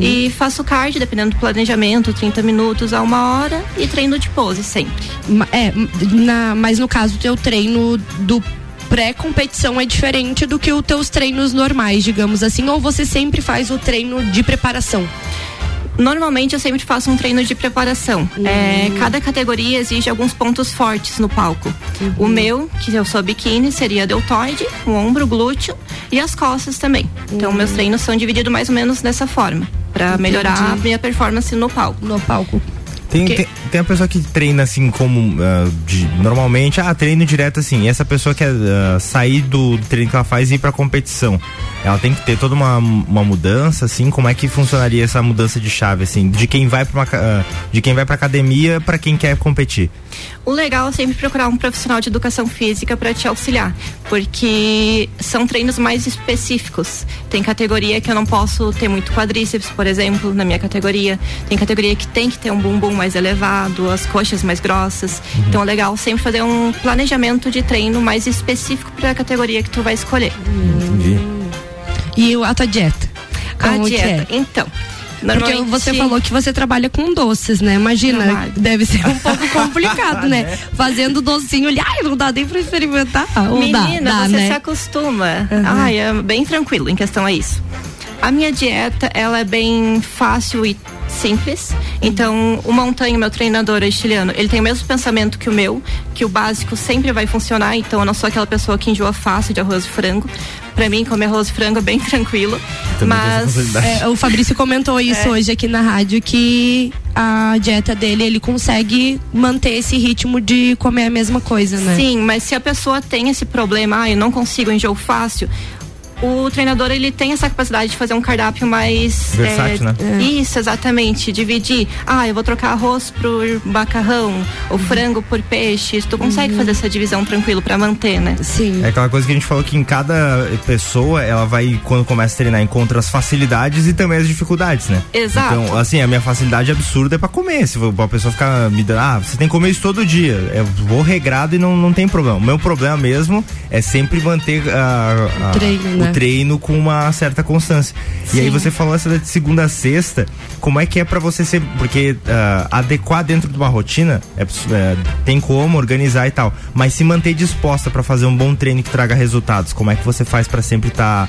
E faço cardio, dependendo do planejamento, 30 minutos a uma hora e treino de pose sempre. É, na, mas no caso, teu treino do pré-competição é diferente do que os teus treinos normais, digamos assim, ou você sempre faz o treino de preparação? Normalmente eu sempre faço um treino de preparação. É, cada categoria exige alguns pontos fortes no palco. O meu, que eu sou biquíni, seria deltoide, o ombro, o glúteo e as costas também. Então meus treinos são divididos mais ou menos dessa forma, para melhorar a minha performance no palco. No palco. Tem, tem, tem a pessoa que treina assim como ah, de- normalmente, ah, treino direto assim. E essa pessoa quer ah, sair do treino que ela faz e ir pra competição. Ela tem que ter toda uma, uma mudança, assim, como é que funcionaria essa mudança de chave, assim, de quem vai pra uma, ah, de quem vai pra academia pra quem quer competir. O legal é sempre procurar um profissional de educação física para te auxiliar, porque são treinos mais específicos. Tem categoria que eu não posso ter muito quadríceps, por exemplo, na minha categoria. Tem categoria que tem que ter um bumbum mais elevado, as coxas mais grossas. Então é legal sempre fazer um planejamento de treino mais específico para a categoria que tu vai escolher. Entendi. E o- a tua dieta? A Como que dieta, é? então. Porque Normalmente- você falou que você trabalha com doces, né? Imagina, Trabalho. deve ser um pouco complicado, né? Fazendo docinho ali, ai, não dá nem pra experimentar. Ou Menina, dá, dá, você né? se acostuma. Uhum. Ai, é bem tranquilo em questão a isso. A minha dieta, ela é bem fácil e simples. Então, o Montanha, meu treinador é chileno, ele tem o mesmo pensamento que o meu, que o básico sempre vai funcionar. Então, eu não sou aquela pessoa que enjoa fácil de arroz e frango. Pra mim, comer arroz e frango é bem tranquilo. Também mas. É, o Fabrício comentou isso É. hoje aqui na rádio que a dieta dele ele consegue manter esse ritmo de comer a mesma coisa, né? Sim, mas se a pessoa tem esse problema, ah, eu não consigo enjoo fácil, o treinador ele tem essa capacidade de fazer um cardápio mais Versátil, né? Isso, exatamente, dividir. Ah, eu vou trocar arroz por macarrão, ou frango por peixe. Tu consegue fazer essa divisão tranquilo pra manter, né? Sim. É aquela coisa que a gente falou que em cada pessoa, ela vai, quando começa a treinar, encontra as facilidades e também as dificuldades, né? Exato. Então, assim, a minha facilidade absurda é pra comer. Se a pessoa ficar me dando, ah, você tem que comer isso todo dia. Eu vou regrado e não, não tem problema. O meu problema mesmo é sempre manter ah, ah, treino, né? O treino com uma certa constância. E aí Sim. você falou essa de segunda a sexta, como é que é pra você ser, porque ah, adequar dentro de uma rotina, é, é, tem como organizar e tal, mas se manter disposta pra fazer um bom treino que traga resultados, como é que você faz pra sempre estar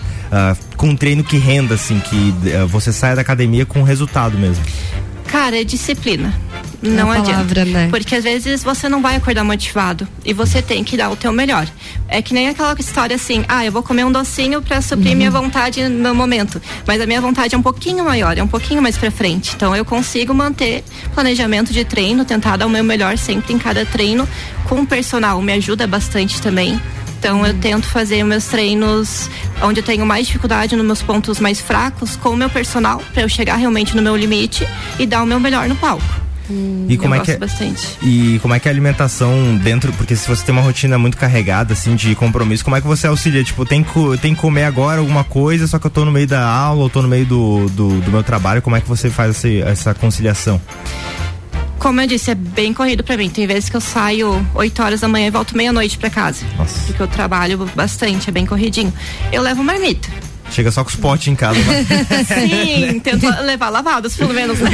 com um treino que renda, assim, que ah, você saia da academia com resultado mesmo? Cara, é disciplina. Não a adianta. palavra, né? Porque às vezes você não vai acordar motivado e você tem que dar o teu melhor. É que nem aquela história assim, ah, eu vou comer um docinho pra suprir minha vontade no momento. Mas a minha vontade é um pouquinho maior, é um pouquinho mais pra frente. Então eu consigo manter planejamento de treino, tentar dar o meu melhor sempre em cada treino. Com o personal me ajuda bastante também. Então eu tento fazer meus treinos onde eu tenho mais dificuldade nos meus pontos mais fracos com o meu personal para eu chegar realmente no meu limite e dar o meu melhor no palco. E como é que gosto bastante. E como é que é a alimentação dentro, porque se você tem uma rotina muito carregada, assim, de compromisso, como é que você auxilia? Tipo, tem que, tem que comer agora alguma coisa, só que eu tô no meio da aula, ou tô no meio do, do, do meu trabalho, como é que você faz esse- essa conciliação? Como eu disse, é bem corrido pra mim. Tem vezes que eu saio 8 horas da manhã e volto meia-noite pra casa. Porque eu trabalho bastante, é bem corridinho. Eu levo marmita. Chega só com os potes em casa. né? Sim, tento levar lavadas, pelo menos. Né?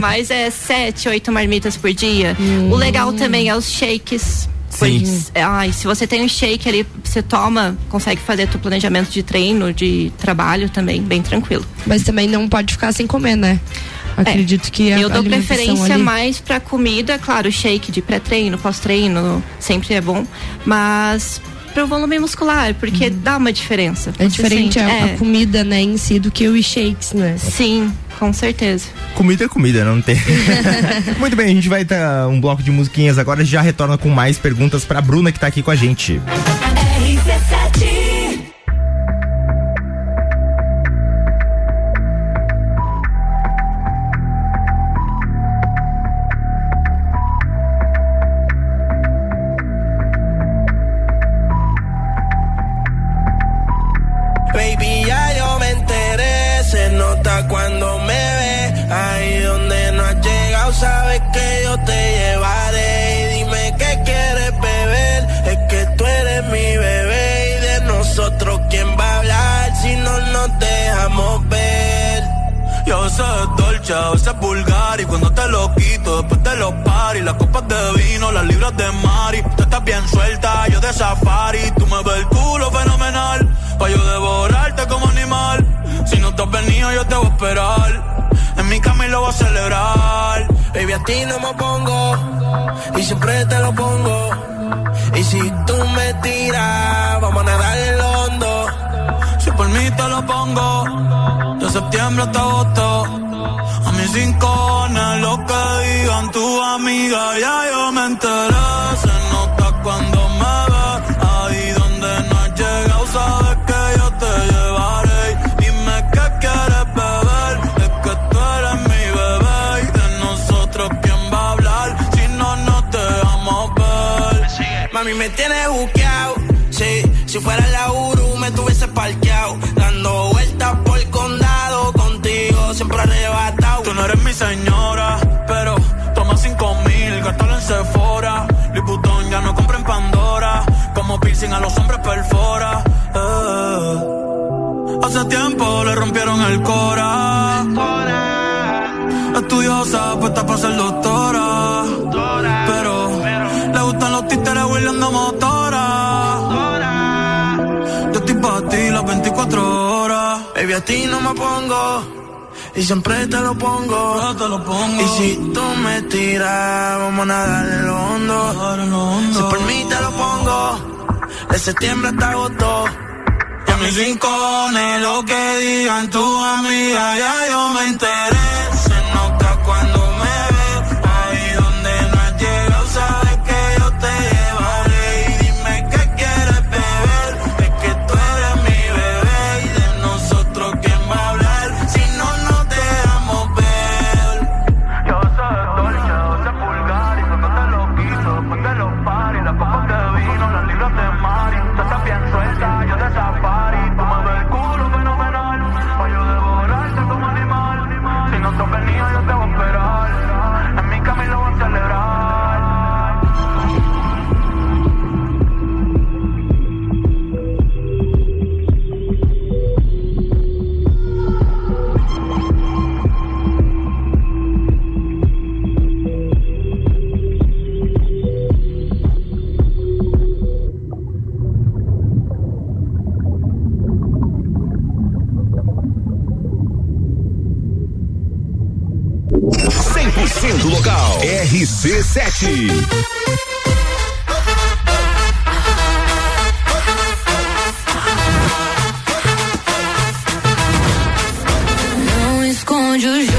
Mas é sete, oito marmitas por dia. O legal também é os shakes. Sim. Pois, é, Ai, se você tem um shake ali, você toma, consegue fazer teu planejamento de treino, de trabalho também, bem tranquilo. Mas também não pode ficar sem comer, né? Acredito que a Eu dou preferência ali- mais pra comida, claro, shake de pré-treino, pós-treino, sempre é bom, mas pro volume muscular, porque dá uma diferença. É diferente a, a é. comida, né, em si do que os shakes, né? Sim, com certeza. Comida é comida, não tem. Muito bem, a gente vai dar um bloco de musiquinhas agora. Já retorna com mais perguntas pra Bruna que tá aqui com a gente. Baby, cuando te lo quito, después de los paris Las copas de vino, las libras de mari. Tú estás bien suelta, yo de safari. Tú me ves el culo fenomenal Pa' yo devorarte como animal. Si no te has venido, yo te voy a esperar. En mi cama y lo voy a celebrar. Baby, a ti no me pongo y siempre te lo pongo. Y si tú me tiras, vamos a nadar en lo hondo. Si por mí te lo pongo De septiembre hasta agosto amiga Ya yo me enteré Se nota cuando me ves Ahí donde no has llegado Sabes que yo te llevaré Dime qué quieres beber Es que tú eres mi bebé Y de nosotros quién va a hablar Si no nos dejamos ver Mami, me tienes buqueado. Sí, si fuera la Uru, me tuviese parqueado. Dando vueltas por el condado. Contigo siempre arrebatado. Tú no eres mi señora, como piercing a los hombres perfora. eh. Hace tiempo le rompieron el cora. Estudiosa, puesta para ser doctora. Pero le gustan los títeres huirleando motora. Yo estoy para ti las 24 horas. Baby, a ti no me pongo. Y siempre te lo pongo. te lo pongo. Y si tú me tiras, vamos a nadar en lo hondo. Si por mí te lo pongo. De septiembre hasta agosto. Y a mis rincones, lo que digan tu amiga, ya yo me enteré. RC7. Não esconde o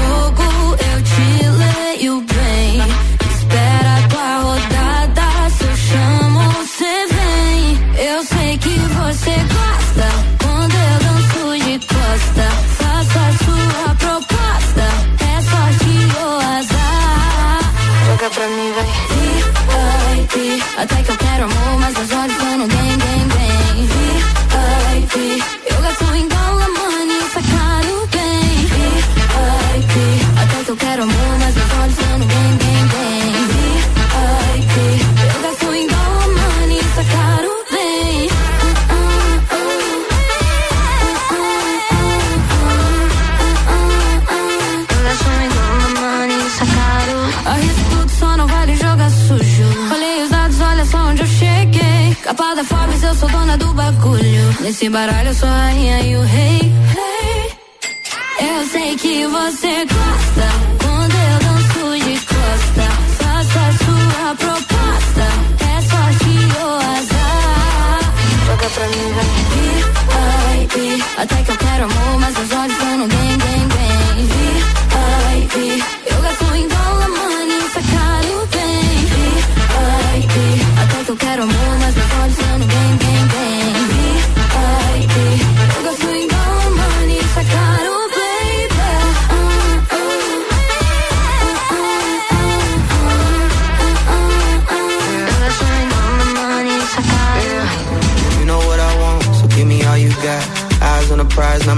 Nesse baralho eu sou a rainha e o rei. Eu sei que você gosta quando eu danço de costa. Faça a sua proposta. É sorte ou azar. Joga pra mim, vai. VIP. Até que eu quero amor, mas meus olhos estão no bem, bem, bem. VIP.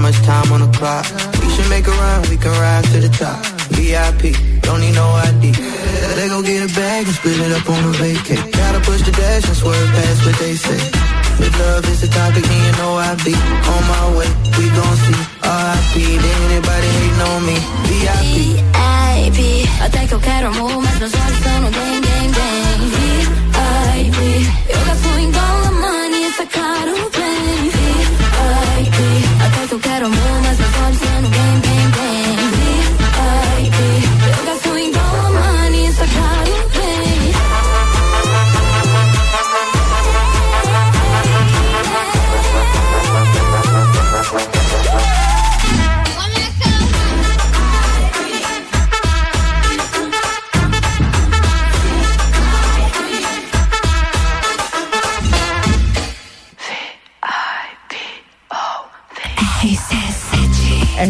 Much time on the clock. We should make a run, we can ride to the top. VIP, don't need no ID. They go get a bag and split it up on a vacay. Gotta push the dash and swerve past what they say. If love is the topic, then you know I be on my way. We gon' see RIP, then anybody hating on me. VIP. VIP. Até que eu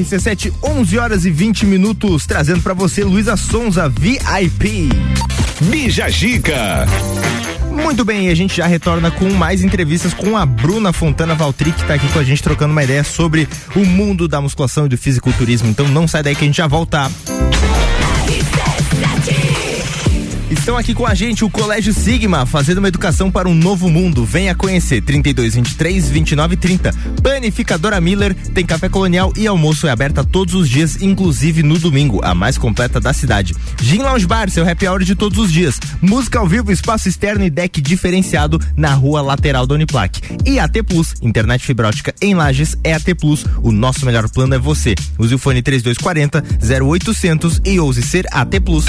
RC7, 11 horas e 20 minutos, trazendo pra você Luísa Sonza VIP. Bija Gica. Muito bem, e a gente já retorna com mais entrevistas com a Bruna Fontana Valtri, que tá aqui com a gente trocando uma ideia sobre o mundo da musculação e do fisiculturismo. Então não sai daí que a gente já volta. Estão aqui com a gente o Colégio Sigma, fazendo uma educação para um novo mundo. Venha conhecer 3223 2930. Panificadora Miller tem café colonial e almoço é aberta todos os dias, inclusive no domingo, a mais completa da cidade. Gin Lounge Bar, seu happy hour de todos os dias. Música ao vivo, espaço externo e deck diferenciado na rua lateral da Uniplac. E AT Plus, internet fibra ótica em Lages é AT Plus. O nosso melhor plano é você. Use o fone 3240 0800 e ouse ser AT Plus.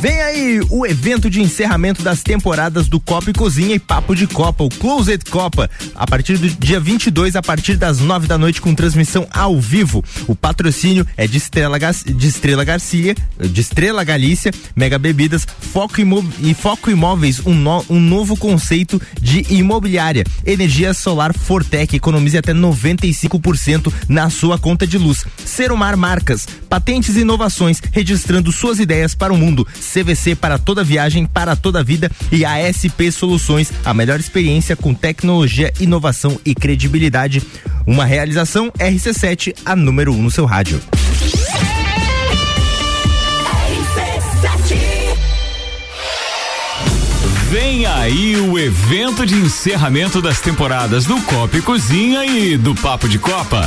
Vem aí o evento de encerramento das temporadas do Copa e Cozinha e Papo de Copa, o Closed Copa, a partir do dia 22, a partir das 9 da noite, com transmissão ao vivo. O patrocínio é de Estrela, de Estrela Garcia, de Estrela Galícia, Mega Bebidas, Foco Imo- e Foco Imóveis, um, no- um novo conceito de imobiliária. Energia solar Fortec, economize até 95% na sua conta de luz. Serumar Marcas, patentes e inovações, registrando suas ideias para o mundo. CVC para toda viagem, para toda vida e ASP Soluções, a melhor experiência com tecnologia, inovação e credibilidade. Uma realização RC7, a número 1 um no seu rádio. Vem aí o evento de encerramento das temporadas do Copa e Cozinha e do Papo de Copa.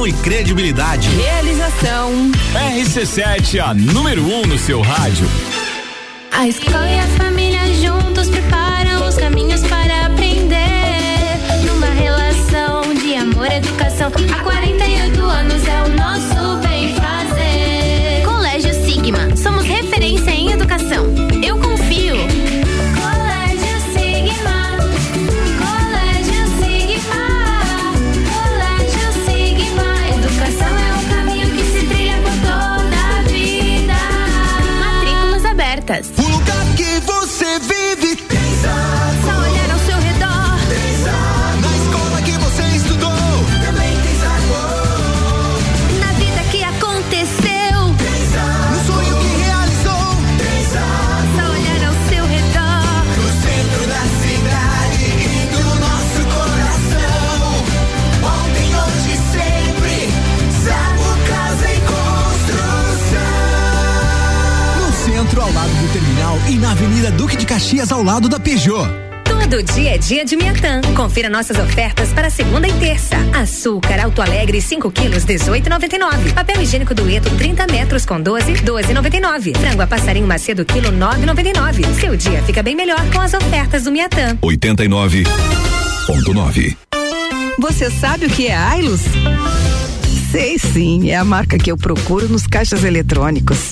e credibilidade. Realização RC7, a número 1 um no seu rádio. A escola e a família juntos preparam os caminhos para aprender. Numa relação de amor educação, há vida. Caxias ao lado da Peugeot. Todo dia é dia de Miatã. Confira nossas ofertas para segunda e terça. Açúcar Alto Alegre 5 quilos 18,99. Papel higiênico Dueto 30 metros com 12 12,99. Frango a passarinho Macedo quilo 9,99. Seu dia fica bem melhor com as ofertas do Miatã. 89.9. Você sabe o que é Ailus? Sei sim, é a marca que eu procuro nos caixas eletrônicos.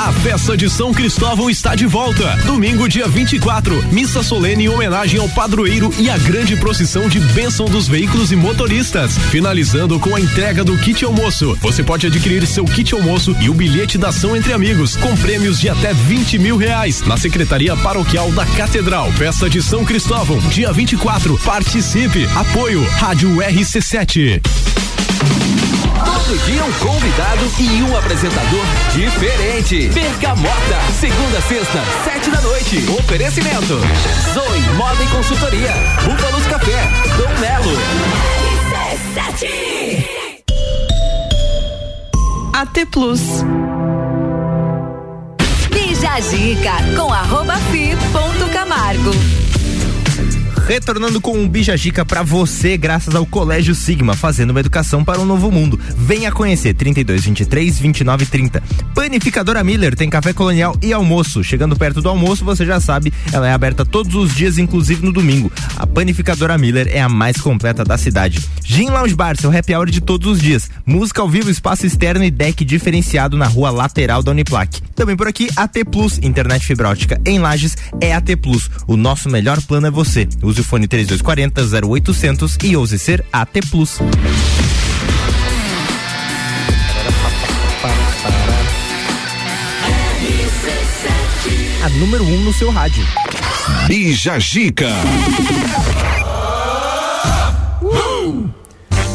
A festa de São Cristóvão está de volta. Domingo, dia 24, missa solene em homenagem ao padroeiro e a grande procissão de bênção dos veículos e motoristas. Finalizando com a entrega do kit almoço. Você pode adquirir seu kit almoço e o bilhete da ação entre amigos, com prêmios de até 20 mil reais, na Secretaria Paroquial da Catedral. Festa de São Cristóvão, dia 24. Participe. Apoio Rádio RC7. Todo dia um convidado e um apresentador diferente. Bergamota, segunda sexta, sete da noite. Oferecimento: Zoe Moda e Consultoria, Búfalos Café, Dom Melo. AT Plus. Bija a dica com arroba fi ponto Camargo. Retornando com um Bija Dica pra você, graças ao Colégio Sigma, fazendo uma educação para um novo mundo. Venha conhecer 32 23 29 30. Panificadora Miller tem café colonial e almoço. Chegando perto do almoço, você já sabe, ela é aberta todos os dias, inclusive no domingo. A Panificadora Miller é a mais completa da cidade. Gin Lounge Bar, seu happy hour de todos os dias. Música ao vivo, espaço externo e deck diferenciado na rua lateral da Uniplac. Também por aqui, AT Plus, internet fibra ótica em Lages é AT Plus. O nosso melhor plano é você. Use o fone 3240 0800 e ouse ser AT Plus. A número 1 um no seu rádio. Bija Gica.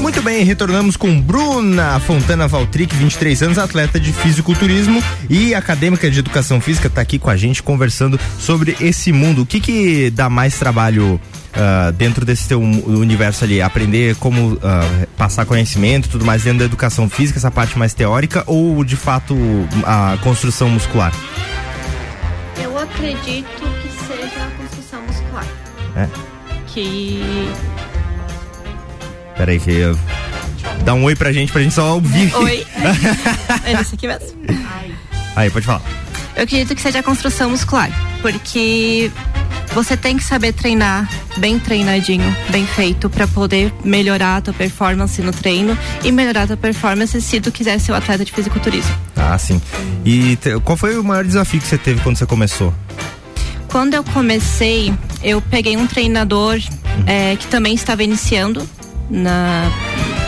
Muito bem, retornamos com Bruna Fontana Valtric, 23 anos, atleta de fisiculturismo e acadêmica de educação física, está aqui com a gente conversando sobre esse mundo. O que que dá mais trabalho uh, dentro desse teu universo ali? Aprender como uh, passar conhecimento, tudo mais dentro da educação física, essa parte mais teórica ou de fato a construção muscular? Eu acredito que seja a construção muscular. É. Que. Peraí que eu... Dá um oi pra gente, pra gente só ouvir. Oi. é nesse aqui mesmo. Aí, pode falar. Eu acredito que seja a construção muscular, porque você tem que saber treinar bem treinadinho, bem feito, para poder melhorar a tua performance no treino e melhorar a tua performance se tu quiser ser o atleta de fisiculturismo. Ah, sim. E te- qual foi o maior desafio que você teve quando você começou? Quando eu comecei, eu peguei um treinador eh, que também estava iniciando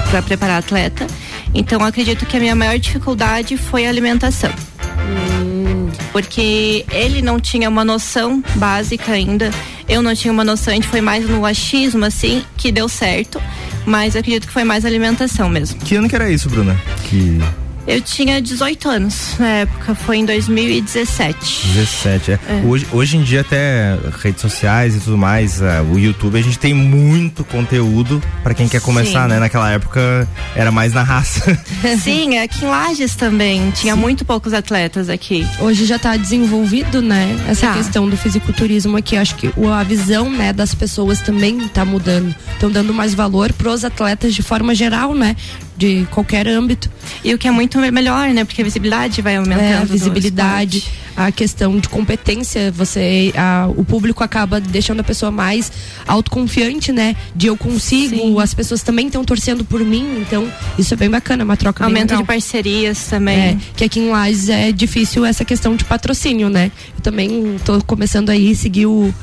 para preparar atleta. Então eu acredito que a minha maior dificuldade foi a alimentação. Porque ele não tinha uma noção básica ainda. Eu não tinha uma noção, a gente foi mais no achismo, assim, que deu certo. Mas eu acredito que foi mais alimentação mesmo. Que ano que era isso, Bruna? Que Eu tinha 18 anos na época, foi em 2017. 17, é. É. Hoje, hoje em dia até redes sociais e tudo mais, ah, o YouTube, a gente tem muito conteúdo pra quem quer começar, Sim. né? Naquela época era mais na raça. Sim, aqui em Lages também. Tinha muito poucos atletas aqui. Hoje já está desenvolvido, né? Essa Tá. questão do fisiculturismo aqui. Acho que a visão, né, das pessoas também está mudando. Estão dando mais valor pros atletas de forma geral, né? De qualquer âmbito. E o que é muito melhor, né? Porque a visibilidade vai aumentando. É, a visibilidade. a questão de competência, você a- o público acaba deixando a pessoa mais autoconfiante, né? De eu consigo, as pessoas também estão torcendo por mim, então isso é bem bacana, uma troca Aumento de parcerias também. É, que aqui em Lages é difícil essa questão de patrocínio, né? Eu também tô começando aí a seguir o,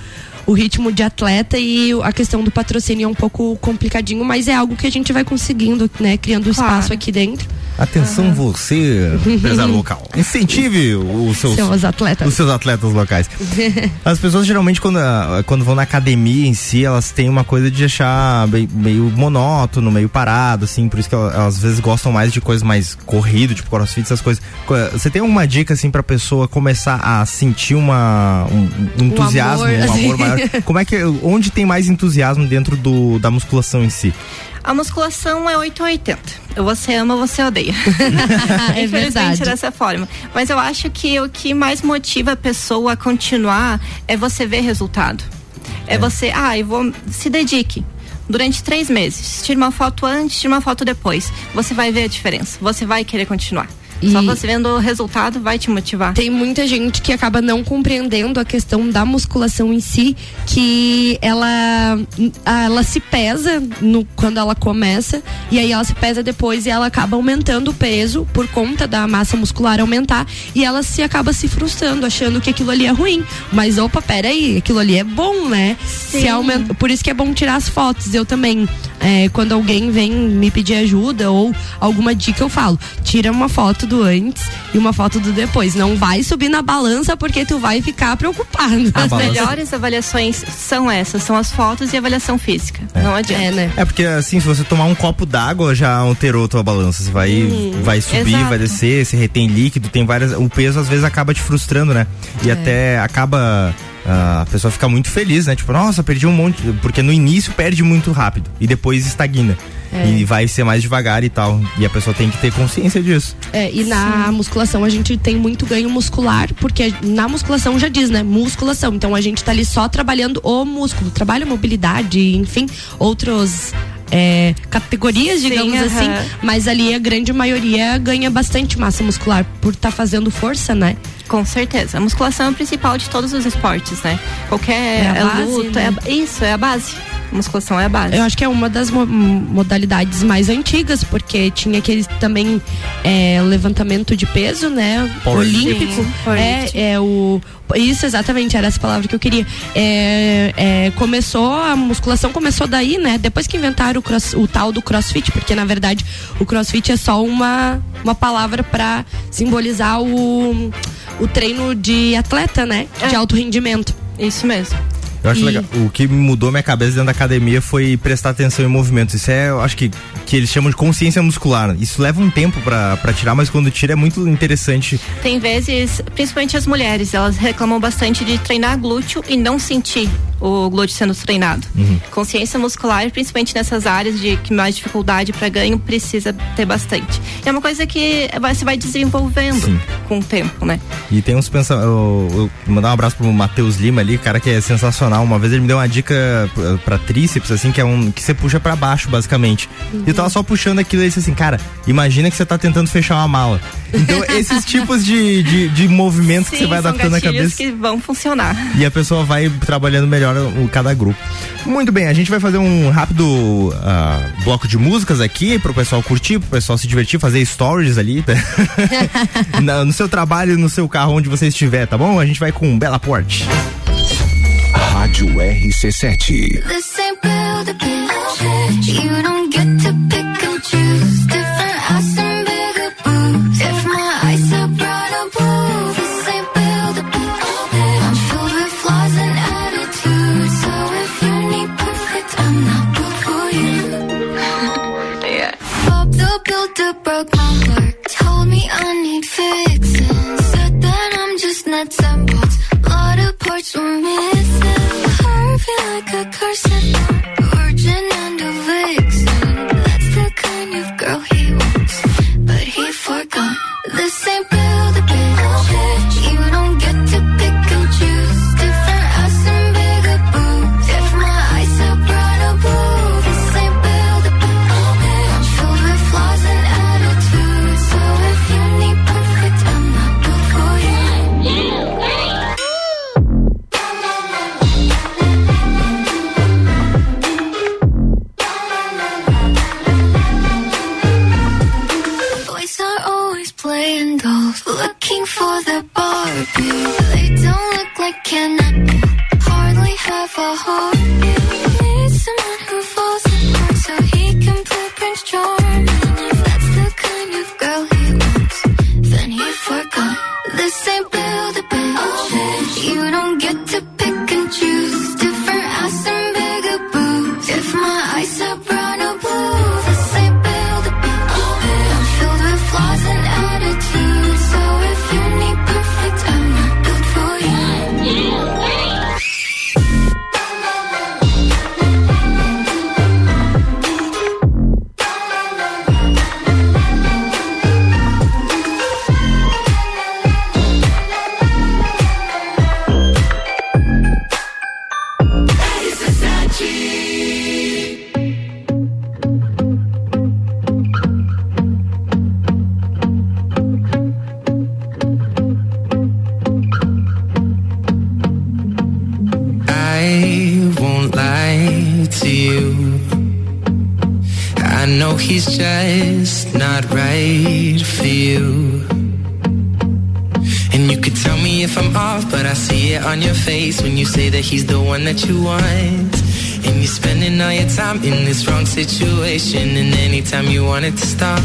o ritmo de atleta e a questão do patrocínio é um pouco complicadinho, mas é algo que a gente vai conseguindo, né? Criando espaço aqui dentro. Atenção você, empresário local. Incentive os seus, Seus atletas. os seus atletas locais. As pessoas geralmente quando, ah, quando vão na academia em si, elas têm uma coisa de achar meio monótono, meio parado, assim, por isso que elas, às vezes gostam mais de coisas mais corrido, tipo crossfit, essas coisas. Co- Você tem alguma dica assim pra pessoa começar a sentir uma um, um entusiasmo, amor, um assim. amor maior? Como é que onde tem mais entusiasmo dentro do, da musculação em si? A musculação é 880. Ou você ama ou você odeia. É Infelizmente verdade. é dessa forma. Mas eu acho que o que mais motiva a pessoa a continuar é você ver resultado. É, você, ah, eu vou. Se dedique. Durante três meses. Tira uma foto antes, tira uma foto depois. Você vai ver a diferença. Você vai querer continuar. Só E- você vendo o resultado vai te motivar. Tem muita gente que acaba não compreendendo a questão da musculação em si, que ela, ela se pesa no, quando ela começa, e aí ela se pesa depois e ela acaba aumentando o peso por conta da massa muscular aumentar, e ela se acaba se frustrando, achando que aquilo ali é ruim. Mas opa, peraí, aquilo ali é bom, né? Se aumenta, por isso que é bom tirar as fotos. Eu também, é, quando alguém vem me pedir ajuda ou alguma dica, eu falo, tira uma foto do antes e uma foto do depois. Não vai subir na balança porque tu vai ficar preocupado. As melhores avaliações são essas, são as fotos e a avaliação física. Não adianta. É, né? É porque assim, se você tomar um copo d'água já alterou tua balança. Você vai, Hum, vai subir, exato. vai descer, você retém líquido, tem várias. O peso às vezes acaba te frustrando, né? E até acaba. Ah, a pessoa fica muito feliz, né? Tipo, nossa, perdi um monte. Porque no início perde muito rápido e depois estagna. É. E vai ser mais devagar e tal. E a pessoa tem que ter consciência disso. É, e na musculação a gente tem muito ganho muscular, porque na musculação já diz, né? Musculação. Então a gente tá ali só trabalhando o músculo, trabalha mobilidade, enfim, outros. É, categorias, Sim, digamos aham. assim, mas ali a grande maioria ganha bastante massa muscular por estar fazendo força, né? Com certeza. A musculação é o principal de todos os esportes, né? Qualquer É é base, luta, né? é isso, é a base. Musculação é a base. Eu acho que é uma das mo- modalidades mais antigas, porque tinha aquele também é, levantamento de peso, né? Olímpico. Sim. É, é o. Isso, exatamente, era essa palavra que eu queria. É, é, começou, a musculação começou daí, né? Depois que inventaram o, cross- o tal do crossfit, porque na verdade o crossfit é só uma, uma palavra para simbolizar o, o treino de atleta, né? De alto rendimento. Isso mesmo. Eu acho E- legal. O que mudou minha cabeça dentro da academia foi prestar atenção em movimentos. Isso é, eu acho que, que eles chamam de consciência muscular. Isso leva um tempo pra, pra tirar, mas quando tira é muito interessante. Tem vezes, principalmente as mulheres, elas reclamam bastante de treinar glúteo e não sentir o glúteo sendo treinado. Uhum. Consciência muscular, principalmente nessas áreas de que mais dificuldade para ganho, precisa ter bastante. E é uma coisa que vai, se vai desenvolvendo com o tempo, né? E tem uns pensamentos. Mandar um abraço pro Matheus Lima ali, cara que é sensacional. Uma vez ele me deu uma dica pra, tríceps, assim, que é um. que você puxa pra baixo, basicamente. E eu tava só puxando aquilo e disse assim, cara, imagina que você tá tentando fechar uma mala. Então, esses tipos de, de, de movimentos que Sim, você vai adaptando na cabeça. que vão funcionar. E a pessoa vai trabalhando melhor o, cada grupo. Muito bem, a gente vai fazer um rápido ah, bloco de músicas aqui pro pessoal curtir, pro pessoal se divertir, fazer stories ali. Na- no seu trabalho, no seu carro, onde você estiver, tá bom? A gente vai com Bela Porte. Rádio RC7. This ain't build a bitch. You don't get to pick and choose. Different ass and bigger boobs. If my eyes are broad, I'll prove. This ain't build a bitch. I'm filled with flaws and attitudes. So if you need perfect, I'm not good for you. yeah. Bob the builder broke my heart. Told me I need fixing. Said that I'm just nuts and bolts. Lot of parts were missing. playing dolls, looking for the Barbie. They don't look like Ken, hardly have a heart. conversation, and anytime you want it to stop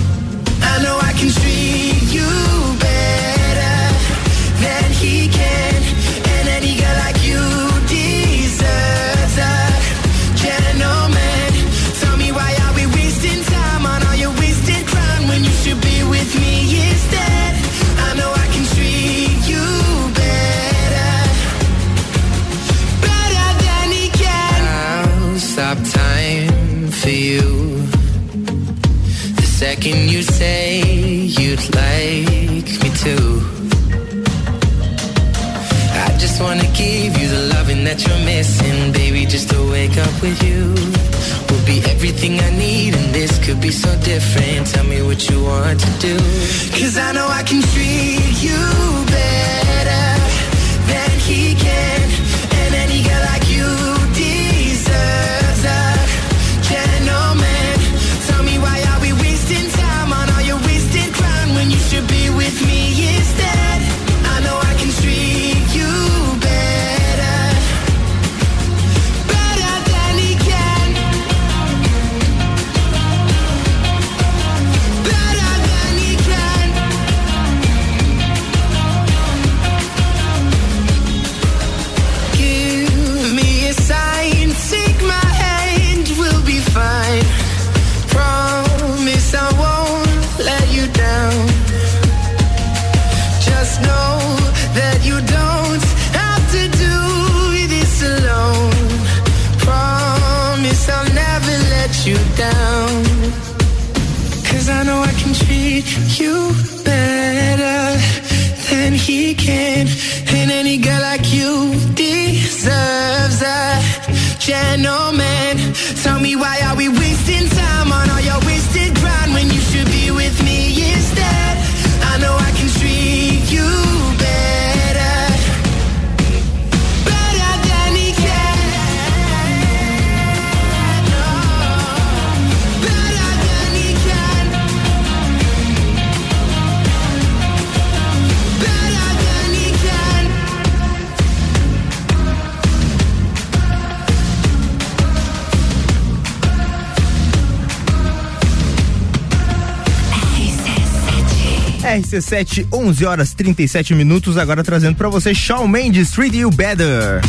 RC7, 11 horas 37 minutos. Agora trazendo para você Shawn Mendes, 3D You Better.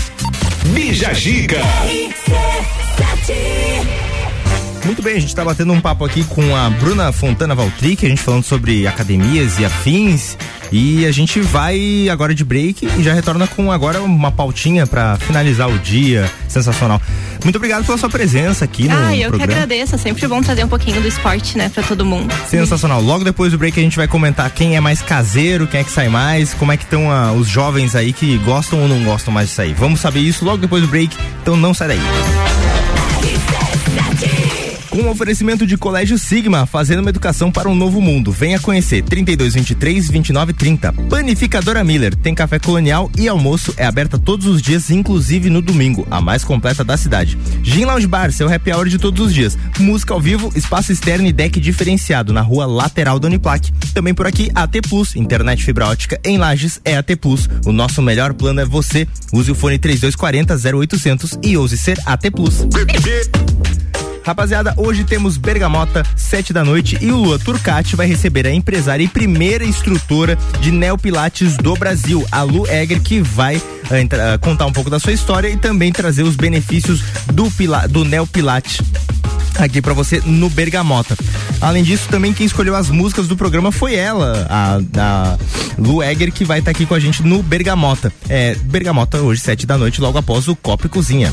Bija Giga. Muito bem, a gente está batendo um papo aqui com a Bruna Fontana Valtric, a gente falando sobre academias e afins. E a gente vai agora de break e já retorna com agora uma pautinha para finalizar o dia. Sensacional. Muito obrigado pela sua presença aqui no ah, eu programa. que agradeço. É sempre bom trazer um pouquinho do esporte, né, para todo mundo. Sensacional. Logo depois do break a gente vai comentar quem é mais caseiro, quem é que sai mais, como é que estão ah, os jovens aí que gostam ou não gostam mais de sair. Vamos saber isso logo depois do break, então não sai daí. Com o oferecimento de Colégio Sigma, fazendo uma educação para um novo mundo. Venha conhecer 3223 2930. Panificadora Miller tem café colonial e almoço é aberta todos os dias, inclusive no domingo, a mais completa da cidade. Gin Lounge Bar, seu happy hour de todos os dias. Música ao vivo, espaço externo e deck diferenciado na rua lateral da Uniplac. Também por aqui, AT Plus, internet fibra ótica em Lages é AT Plus. O nosso melhor plano é você. Use o fone 3240 0800 e ouse ser AT Plus. Rapaziada, hoje temos Bergamota, sete da noite, e o Lua Turcati vai receber a empresária e primeira instrutora de Neopilates do Brasil, a Lu Egger, que vai entra, uh, contar um pouco da sua história e também trazer os benefícios do, pila, do Neopilate aqui para você no Bergamota. Além disso, também quem escolheu as músicas do programa foi ela, a, a Lu Egger, que vai estar tá aqui com a gente no Bergamota. É, Bergamota hoje, sete da noite, logo após o Copo e Cozinha.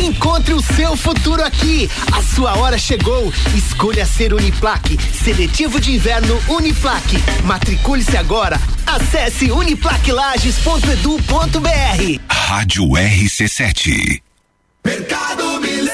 Encontre o seu futuro aqui. A sua hora chegou. Escolha ser Uniplaque. Seletivo de inverno Uniplaque. Matricule-se agora. Acesse uniplaquilages.edu.br. Rádio RC7.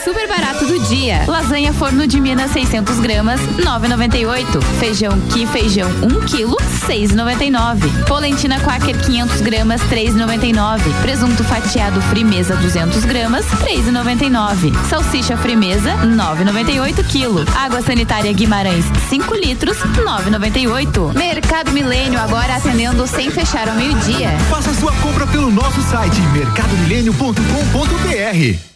Super barato do dia. Lasanha forno de Minas 600 gramas, 9,98. Feijão que feijão 1 quilo, 6,99. Polentina Quaker 500 gramas, 3,99. Presunto fatiado Frimeza 200 gramas, 3,99. Salsicha Frimeza 9,98 quilo. Água sanitária Guimarães 5 litros, 9,98. Mercado Milênio agora atendendo sem fechar ao meio-dia. Faça sua compra pelo nosso site mercadomilênio.com.br.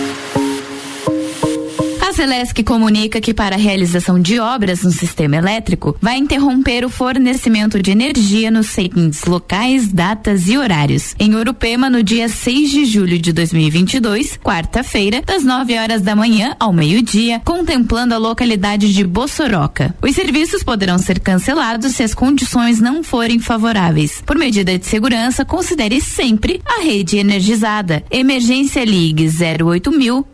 Celesc comunica que para a realização de obras no sistema elétrico vai interromper o fornecimento de energia nos seguintes locais, datas e horários. Em Urupema, no dia 6 de julho de 2022, quarta-feira, das 9 horas da manhã ao meio-dia, contemplando a localidade de Bossoroca. Os serviços poderão ser cancelados se as condições não forem favoráveis. Por medida de segurança, considere sempre a rede energizada. Emergência Ligue 08000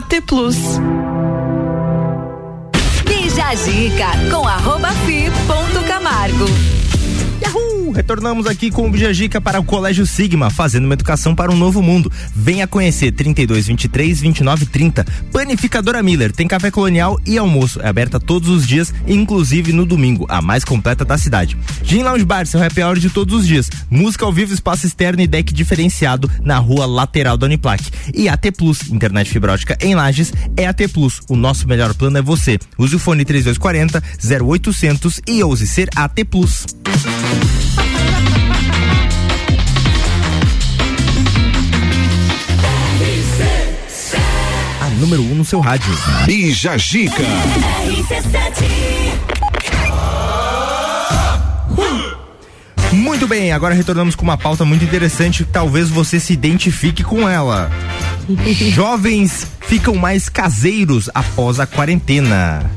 AT Plus. Bija a dica com arroba fi ponto Camargo. Yahoo! Retornamos aqui com o Bijagica para o Colégio Sigma, fazendo uma educação para um novo mundo. Venha conhecer 32 23 29 30. Panificadora Miller tem café colonial e almoço. É aberta todos os dias, inclusive no domingo, a mais completa da cidade. Gin Lounge Bar, seu happy hour de todos os dias. Música ao vivo, espaço externo e deck diferenciado na rua lateral da Uniplac. E AT Plus, internet fibra ótica em Lages, é AT Plus. O nosso melhor plano é você. Use o fone 3240 0800 e ouse ser AT Plus. Número 1 um no seu rádio. Bija Gica. Muito bem, agora retornamos com uma pauta muito interessante. Talvez você se identifique com ela. Jovens ficam mais caseiros após a quarentena.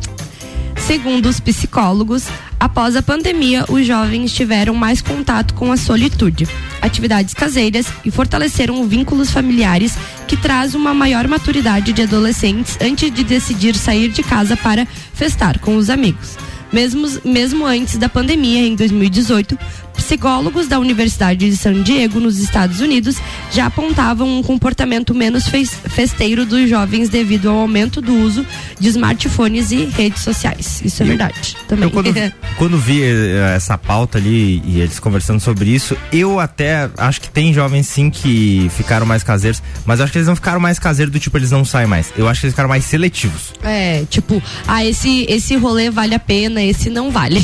Segundo os psicólogos, após a pandemia, os jovens tiveram mais contato com a solitude, atividades caseiras e fortaleceram vínculos familiares que traz uma maior maturidade de adolescentes antes de decidir sair de casa para festar com os amigos. Mesmo, mesmo antes da pandemia, em 2018, psicólogos da Universidade de San Diego, nos Estados Unidos, já apontavam um comportamento menos fes- festeiro dos jovens devido ao aumento do uso de smartphones e redes sociais. Isso é verdade também. Eu quando, quando vi eh, essa pauta ali e eles conversando sobre isso, eu até acho que tem jovens sim que ficaram mais caseiros, mas eu acho que eles não ficaram mais caseiros do tipo eles não saem mais. Eu acho que eles ficaram mais seletivos. É, tipo, ah, esse, esse rolê vale a pena, esse não vale.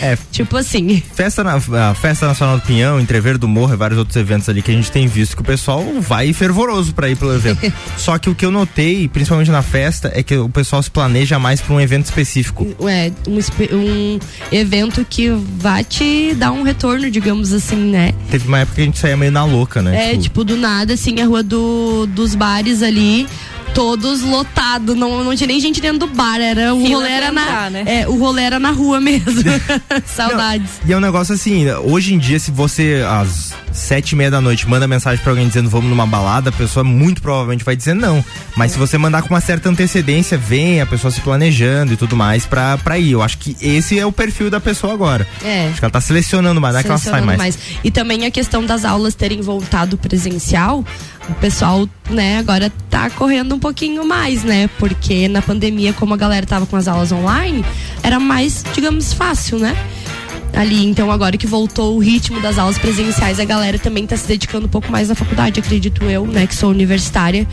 É. tipo assim. Festa na, a Festa Nacional do Pinhão, Entrever do Morro e vários outros eventos ali que a gente tem visto que o pessoal vai fervoroso pra ir pelo evento. Só que o que eu notei, principalmente na festa, é que o pessoal se planeja mais pra um evento específico. É, um, um evento que vai te dar um retorno, digamos assim, né? Teve uma época que a gente saía meio na louca, né? É, tipo, do nada, assim, a rua do, dos bares ali. Todos lotados, não, não tinha nem gente dentro do bar, era o Fila rolê era na, entrar, né? é, o rolê era na rua mesmo. Saudades. E é um negócio assim, hoje em dia, se você às sete e meia da noite manda mensagem pra alguém dizendo vamos numa balada, a pessoa muito provavelmente vai dizer não. Mas se você mandar com uma certa antecedência, vem a pessoa se planejando e tudo mais pra, pra ir. Eu acho que esse é o perfil da pessoa agora. É. Acho que ela tá selecionando mais, não é que ela sai Selecionando mais. E também a questão das aulas terem voltado presencial, o pessoal, né, agora tá correndo um pouquinho mais, né? Porque na pandemia, como a galera tava com as aulas online, era mais, digamos, fácil, né? Ali, então agora que voltou o ritmo das aulas presenciais, a galera também tá se dedicando um pouco mais na faculdade, acredito eu, né, que sou universitária.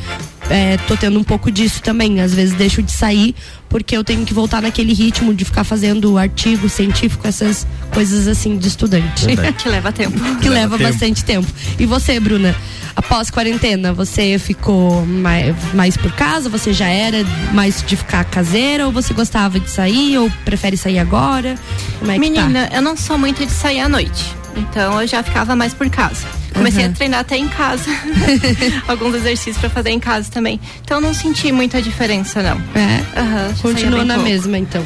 É, tô tendo um pouco disso também. Às vezes deixo de sair porque eu tenho que voltar naquele ritmo de ficar fazendo artigo científico, essas coisas assim de estudante. que leva tempo. que leva, tempo. bastante tempo. E você, Bruna? Após quarentena, você ficou mais, mais por casa? Você já era mais de ficar caseira? Ou você gostava de sair? Ou prefere sair agora? Como é que tá? Menina, eu não sou muito de sair à noite. Então eu já ficava mais por casa. Comecei Uhum. a treinar até em casa. Alguns exercícios pra fazer em casa também. Então eu não senti muita diferença, não. É? Já Continua na pouco. mesma, então.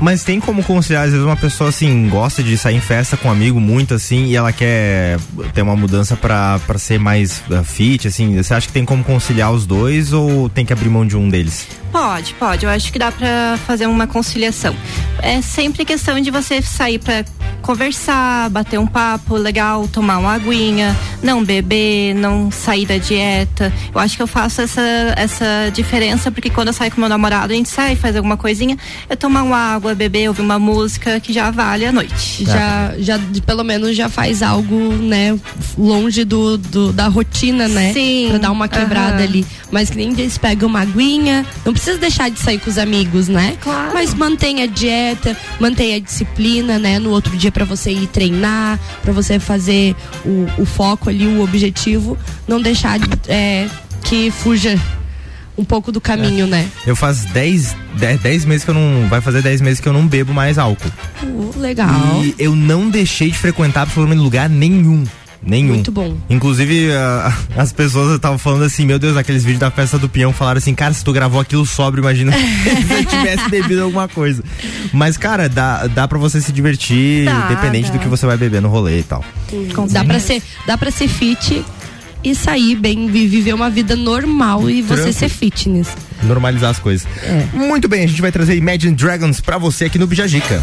Mas tem como conciliar, às vezes uma pessoa assim, gosta de sair em festa com um amigo muito assim, e ela quer ter uma mudança pra, pra ser mais uh, fit, assim, você acha que tem como conciliar os dois ou tem que abrir mão de um deles? Pode, pode. Eu acho que dá pra fazer uma conciliação. É sempre questão de você sair pra conversar, bater um papo legal, tomar uma aguinha, não beber, não sair da dieta. Eu acho que eu faço essa, essa diferença porque quando eu saio com meu namorado, a gente sai, faz alguma coisinha, é tomar uma água, beber, ouvir uma música que já vale a noite. Já, já, pelo menos já faz algo, né, longe do, do- da rotina, né? Sim, Pra dar uma quebrada aham. ali. Mas que nem eles pegam uma aguinha, não precisa deixar de sair com os amigos, né? Claro. Mas mantenha a dieta, mantenha a disciplina, né? No outro dia pra você ir treinar, pra você fazer o, o foco ali, o objetivo, não deixar é, que fuja um pouco do caminho, né? Eu faz 10, 10, 10 meses que eu não. Vai fazer 10 meses que eu não bebo mais álcool. Uh, legal. E eu não deixei de frequentar absolutamente lugar nenhum. Nenhum. Muito bom. Inclusive, as pessoas estavam falando assim, meu Deus, naqueles vídeos da festa do peão falaram assim, cara, se tu gravou aquilo sóbrio, imagina se eu tivesse bebido alguma coisa. Mas, cara, dá, dá pra você se divertir, Dá, independente dá. do que você vai beber no rolê e tal. dá para ser, dá para ser fit e sair bem, vi- viver uma vida normal e você Tranquilo. ser fitness. Normalizar as coisas. É. Muito bem, a gente vai trazer Imagine Dragons pra você aqui no Bijagica.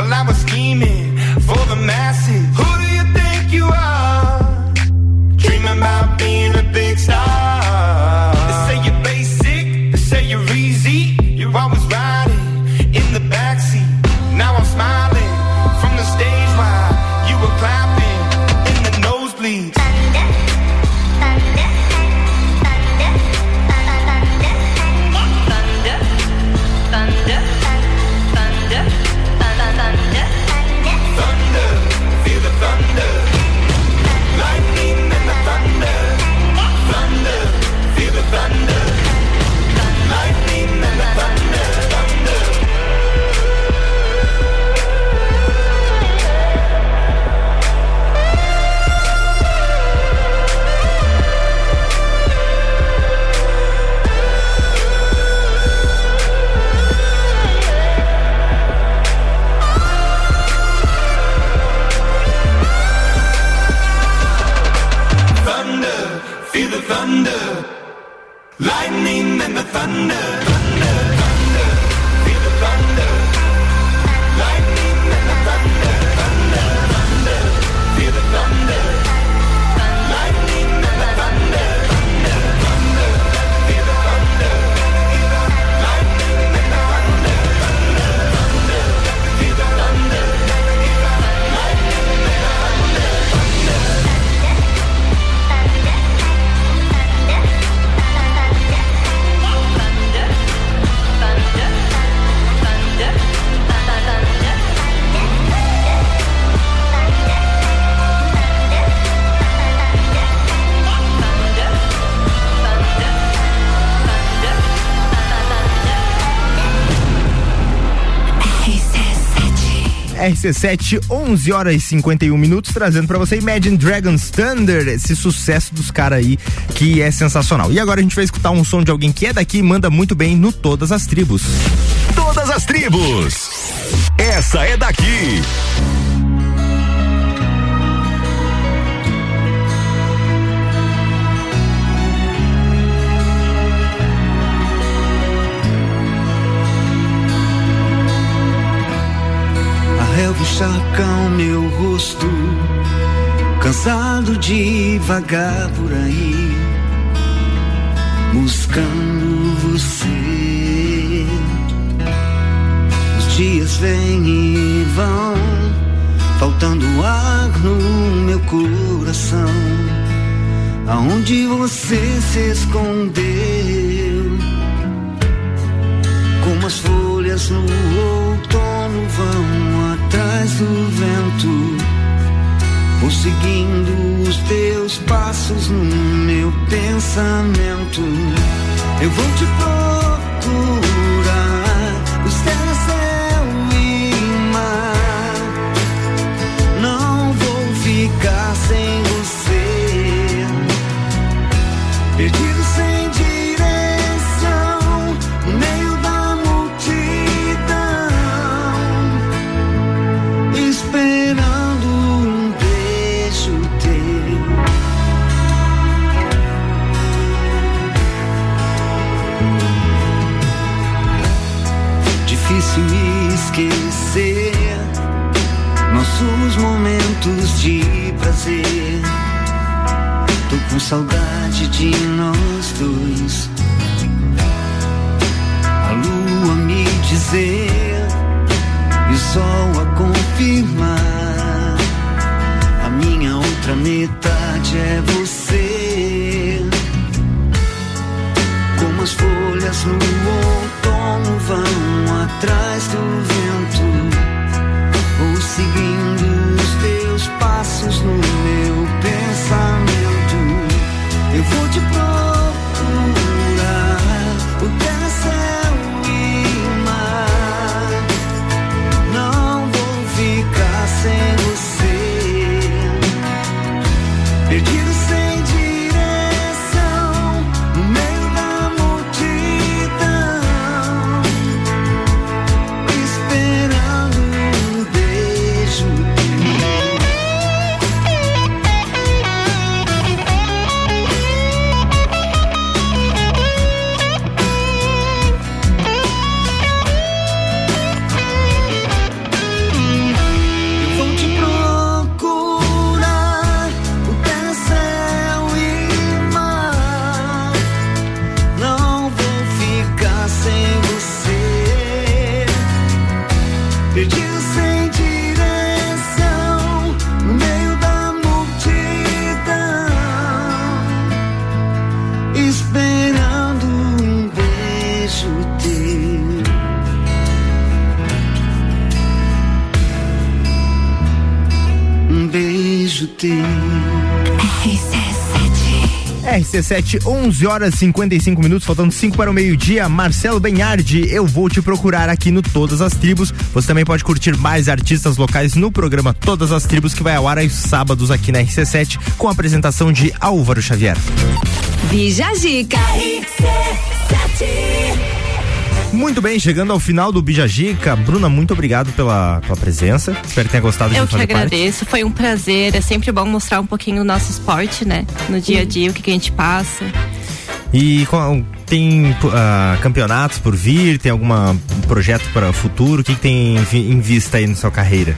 Well, I was RC7, 11 horas e 51 minutos, trazendo pra você Imagine Dragons Thunder, esse sucesso dos caras aí que é sensacional. E agora a gente vai escutar um som de alguém que é daqui e manda muito bem no Todas as Tribos. Todas as tribos. Essa é daqui. Relva encharca o meu rosto, cansado de vagar por aí, buscando você. Os dias vêm e vão, faltando ar no meu coração. Aonde você se escondeu? Como as folhas no outono vão atrás do vento, vou seguindo os teus passos no meu pensamento. Eu vou te procurar, de prazer. Tô com saudade de nós dois. A lua me dizer e o sol a confirmar. A minha outra metade é você. Como as folhas no outono vão atrás do vento ou seguindo passos no RC7, 11 horas 55 minutos, faltando 5 para o meio-dia. Marcelo Benhardi, eu vou te procurar aqui no Todas as Tribos. Você também pode curtir mais artistas locais no programa Todas as Tribos, que vai ao ar aos sábados aqui na RC7, com a apresentação de Álvaro Xavier. Bija Zica. Muito bem, chegando ao final do Bijagica. Bruna, muito obrigado pela, pela presença. Espero que tenha gostado Eu de que fazer parte. agradeço, foi um prazer. É sempre bom mostrar um pouquinho do nosso esporte, né? No dia a dia, o que, que a gente passa. E qual- tem ah, campeonatos por vir? Tem algum projeto para o futuro? O que, que tem em vista aí na sua carreira?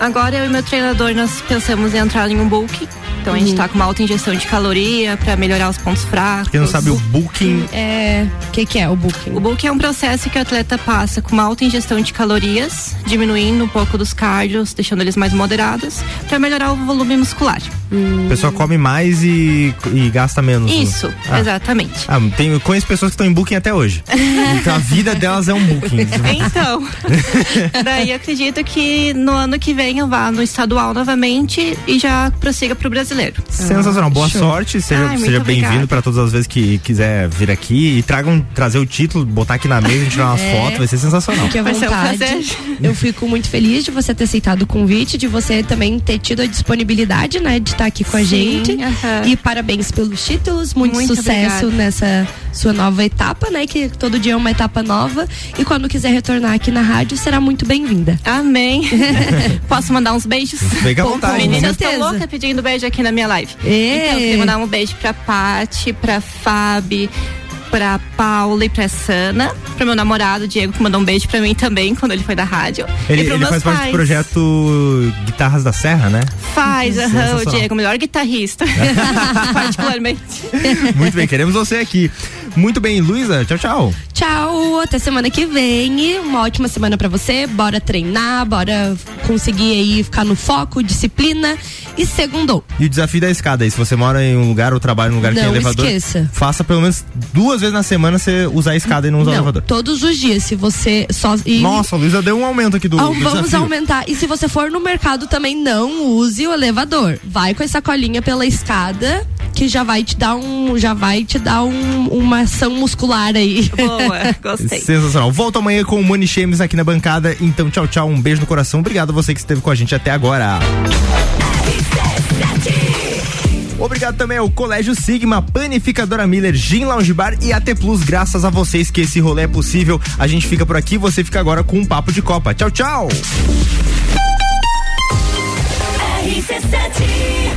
Agora eu e meu treinador nós pensamos em entrar em um bulk. Então a gente tá com uma alta ingestão de caloria para melhorar os pontos fracos. Quem não sabe, o booking É. O que, que é o bulking? O bulking é um processo que o atleta passa com uma alta ingestão de calorias, diminuindo um pouco dos cardios, deixando eles mais moderados, para melhorar o volume muscular. A pessoa come mais e, e gasta menos. né? Isso, Ah. exatamente. Ah, tem, conheço pessoas que estão em booking até hoje. Então a vida delas é um booking. Então, daí acredito que no ano que vem eu vá no estadual novamente e já prossiga pro brasileiro. Sensacional, boa Show. sorte, seja, Ai, seja bem-vindo para todas as vezes que quiser vir aqui e tragam, trazer o título, botar aqui na mesa, tirar umas É. fotos, vai ser sensacional. Fique à Vai ser um vontade. prazer. Eu fico muito feliz de você ter aceitado o convite, de você também ter tido a disponibilidade, né, de estar aqui com a Sim, gente. aham. E parabéns pelos títulos, muito, Muito sucesso obrigada. nessa sua nova etapa, né, que todo dia é uma etapa nova. E quando quiser retornar aqui na rádio, será muito bem-vinda. Amém. Posso mandar uns beijos? Fica à Bom, vontade. Meninas, tô certeza. louca pedindo beijo aqui na minha live. Ê. Então, eu queria mandar um beijo pra Pati, pra Fabi, pra Paula e pra Sana, pro meu namorado, Diego, que mandou um beijo pra mim também quando ele foi da rádio. Ele, ele faz parte do pais. projeto Guitarras da Serra, né? Faz, aham, o Sensacional. Diego, o melhor guitarrista. Particularmente. Muito bem, queremos você aqui. Muito bem, Luísa, tchau, tchau. Tchau, até semana que vem. Uma ótima semana pra você. Bora treinar, bora conseguir aí ficar no foco, disciplina e segundou. E o desafio da escada aí, se você mora em um lugar ou trabalha em um lugar que tem Não elevador, esqueça. faça pelo menos duas vezes na semana você usar a escada e não usar o Não, elevador. todos os dias, se você só e Nossa, a Luísa deu um aumento aqui do, Ah, do vamos desafio. aumentar. E se você for no mercado também, não use o elevador. Vai com essa colinha pela escada, que já vai te dar um. Já vai te dar um- uma ação muscular aí. Boa, gostei. Sensacional. Volto amanhã com o Money Shames aqui na bancada. Então, tchau, tchau. Um beijo no coração. Obrigado a você que esteve com a gente até agora. Obrigado também ao Colégio Sigma, Panificadora Miller, Gin Lounge Bar e AT Plus. Graças a vocês que esse rolê é possível. A gente fica por aqui, você fica agora com um papo de Copa. Tchau, tchau. RC7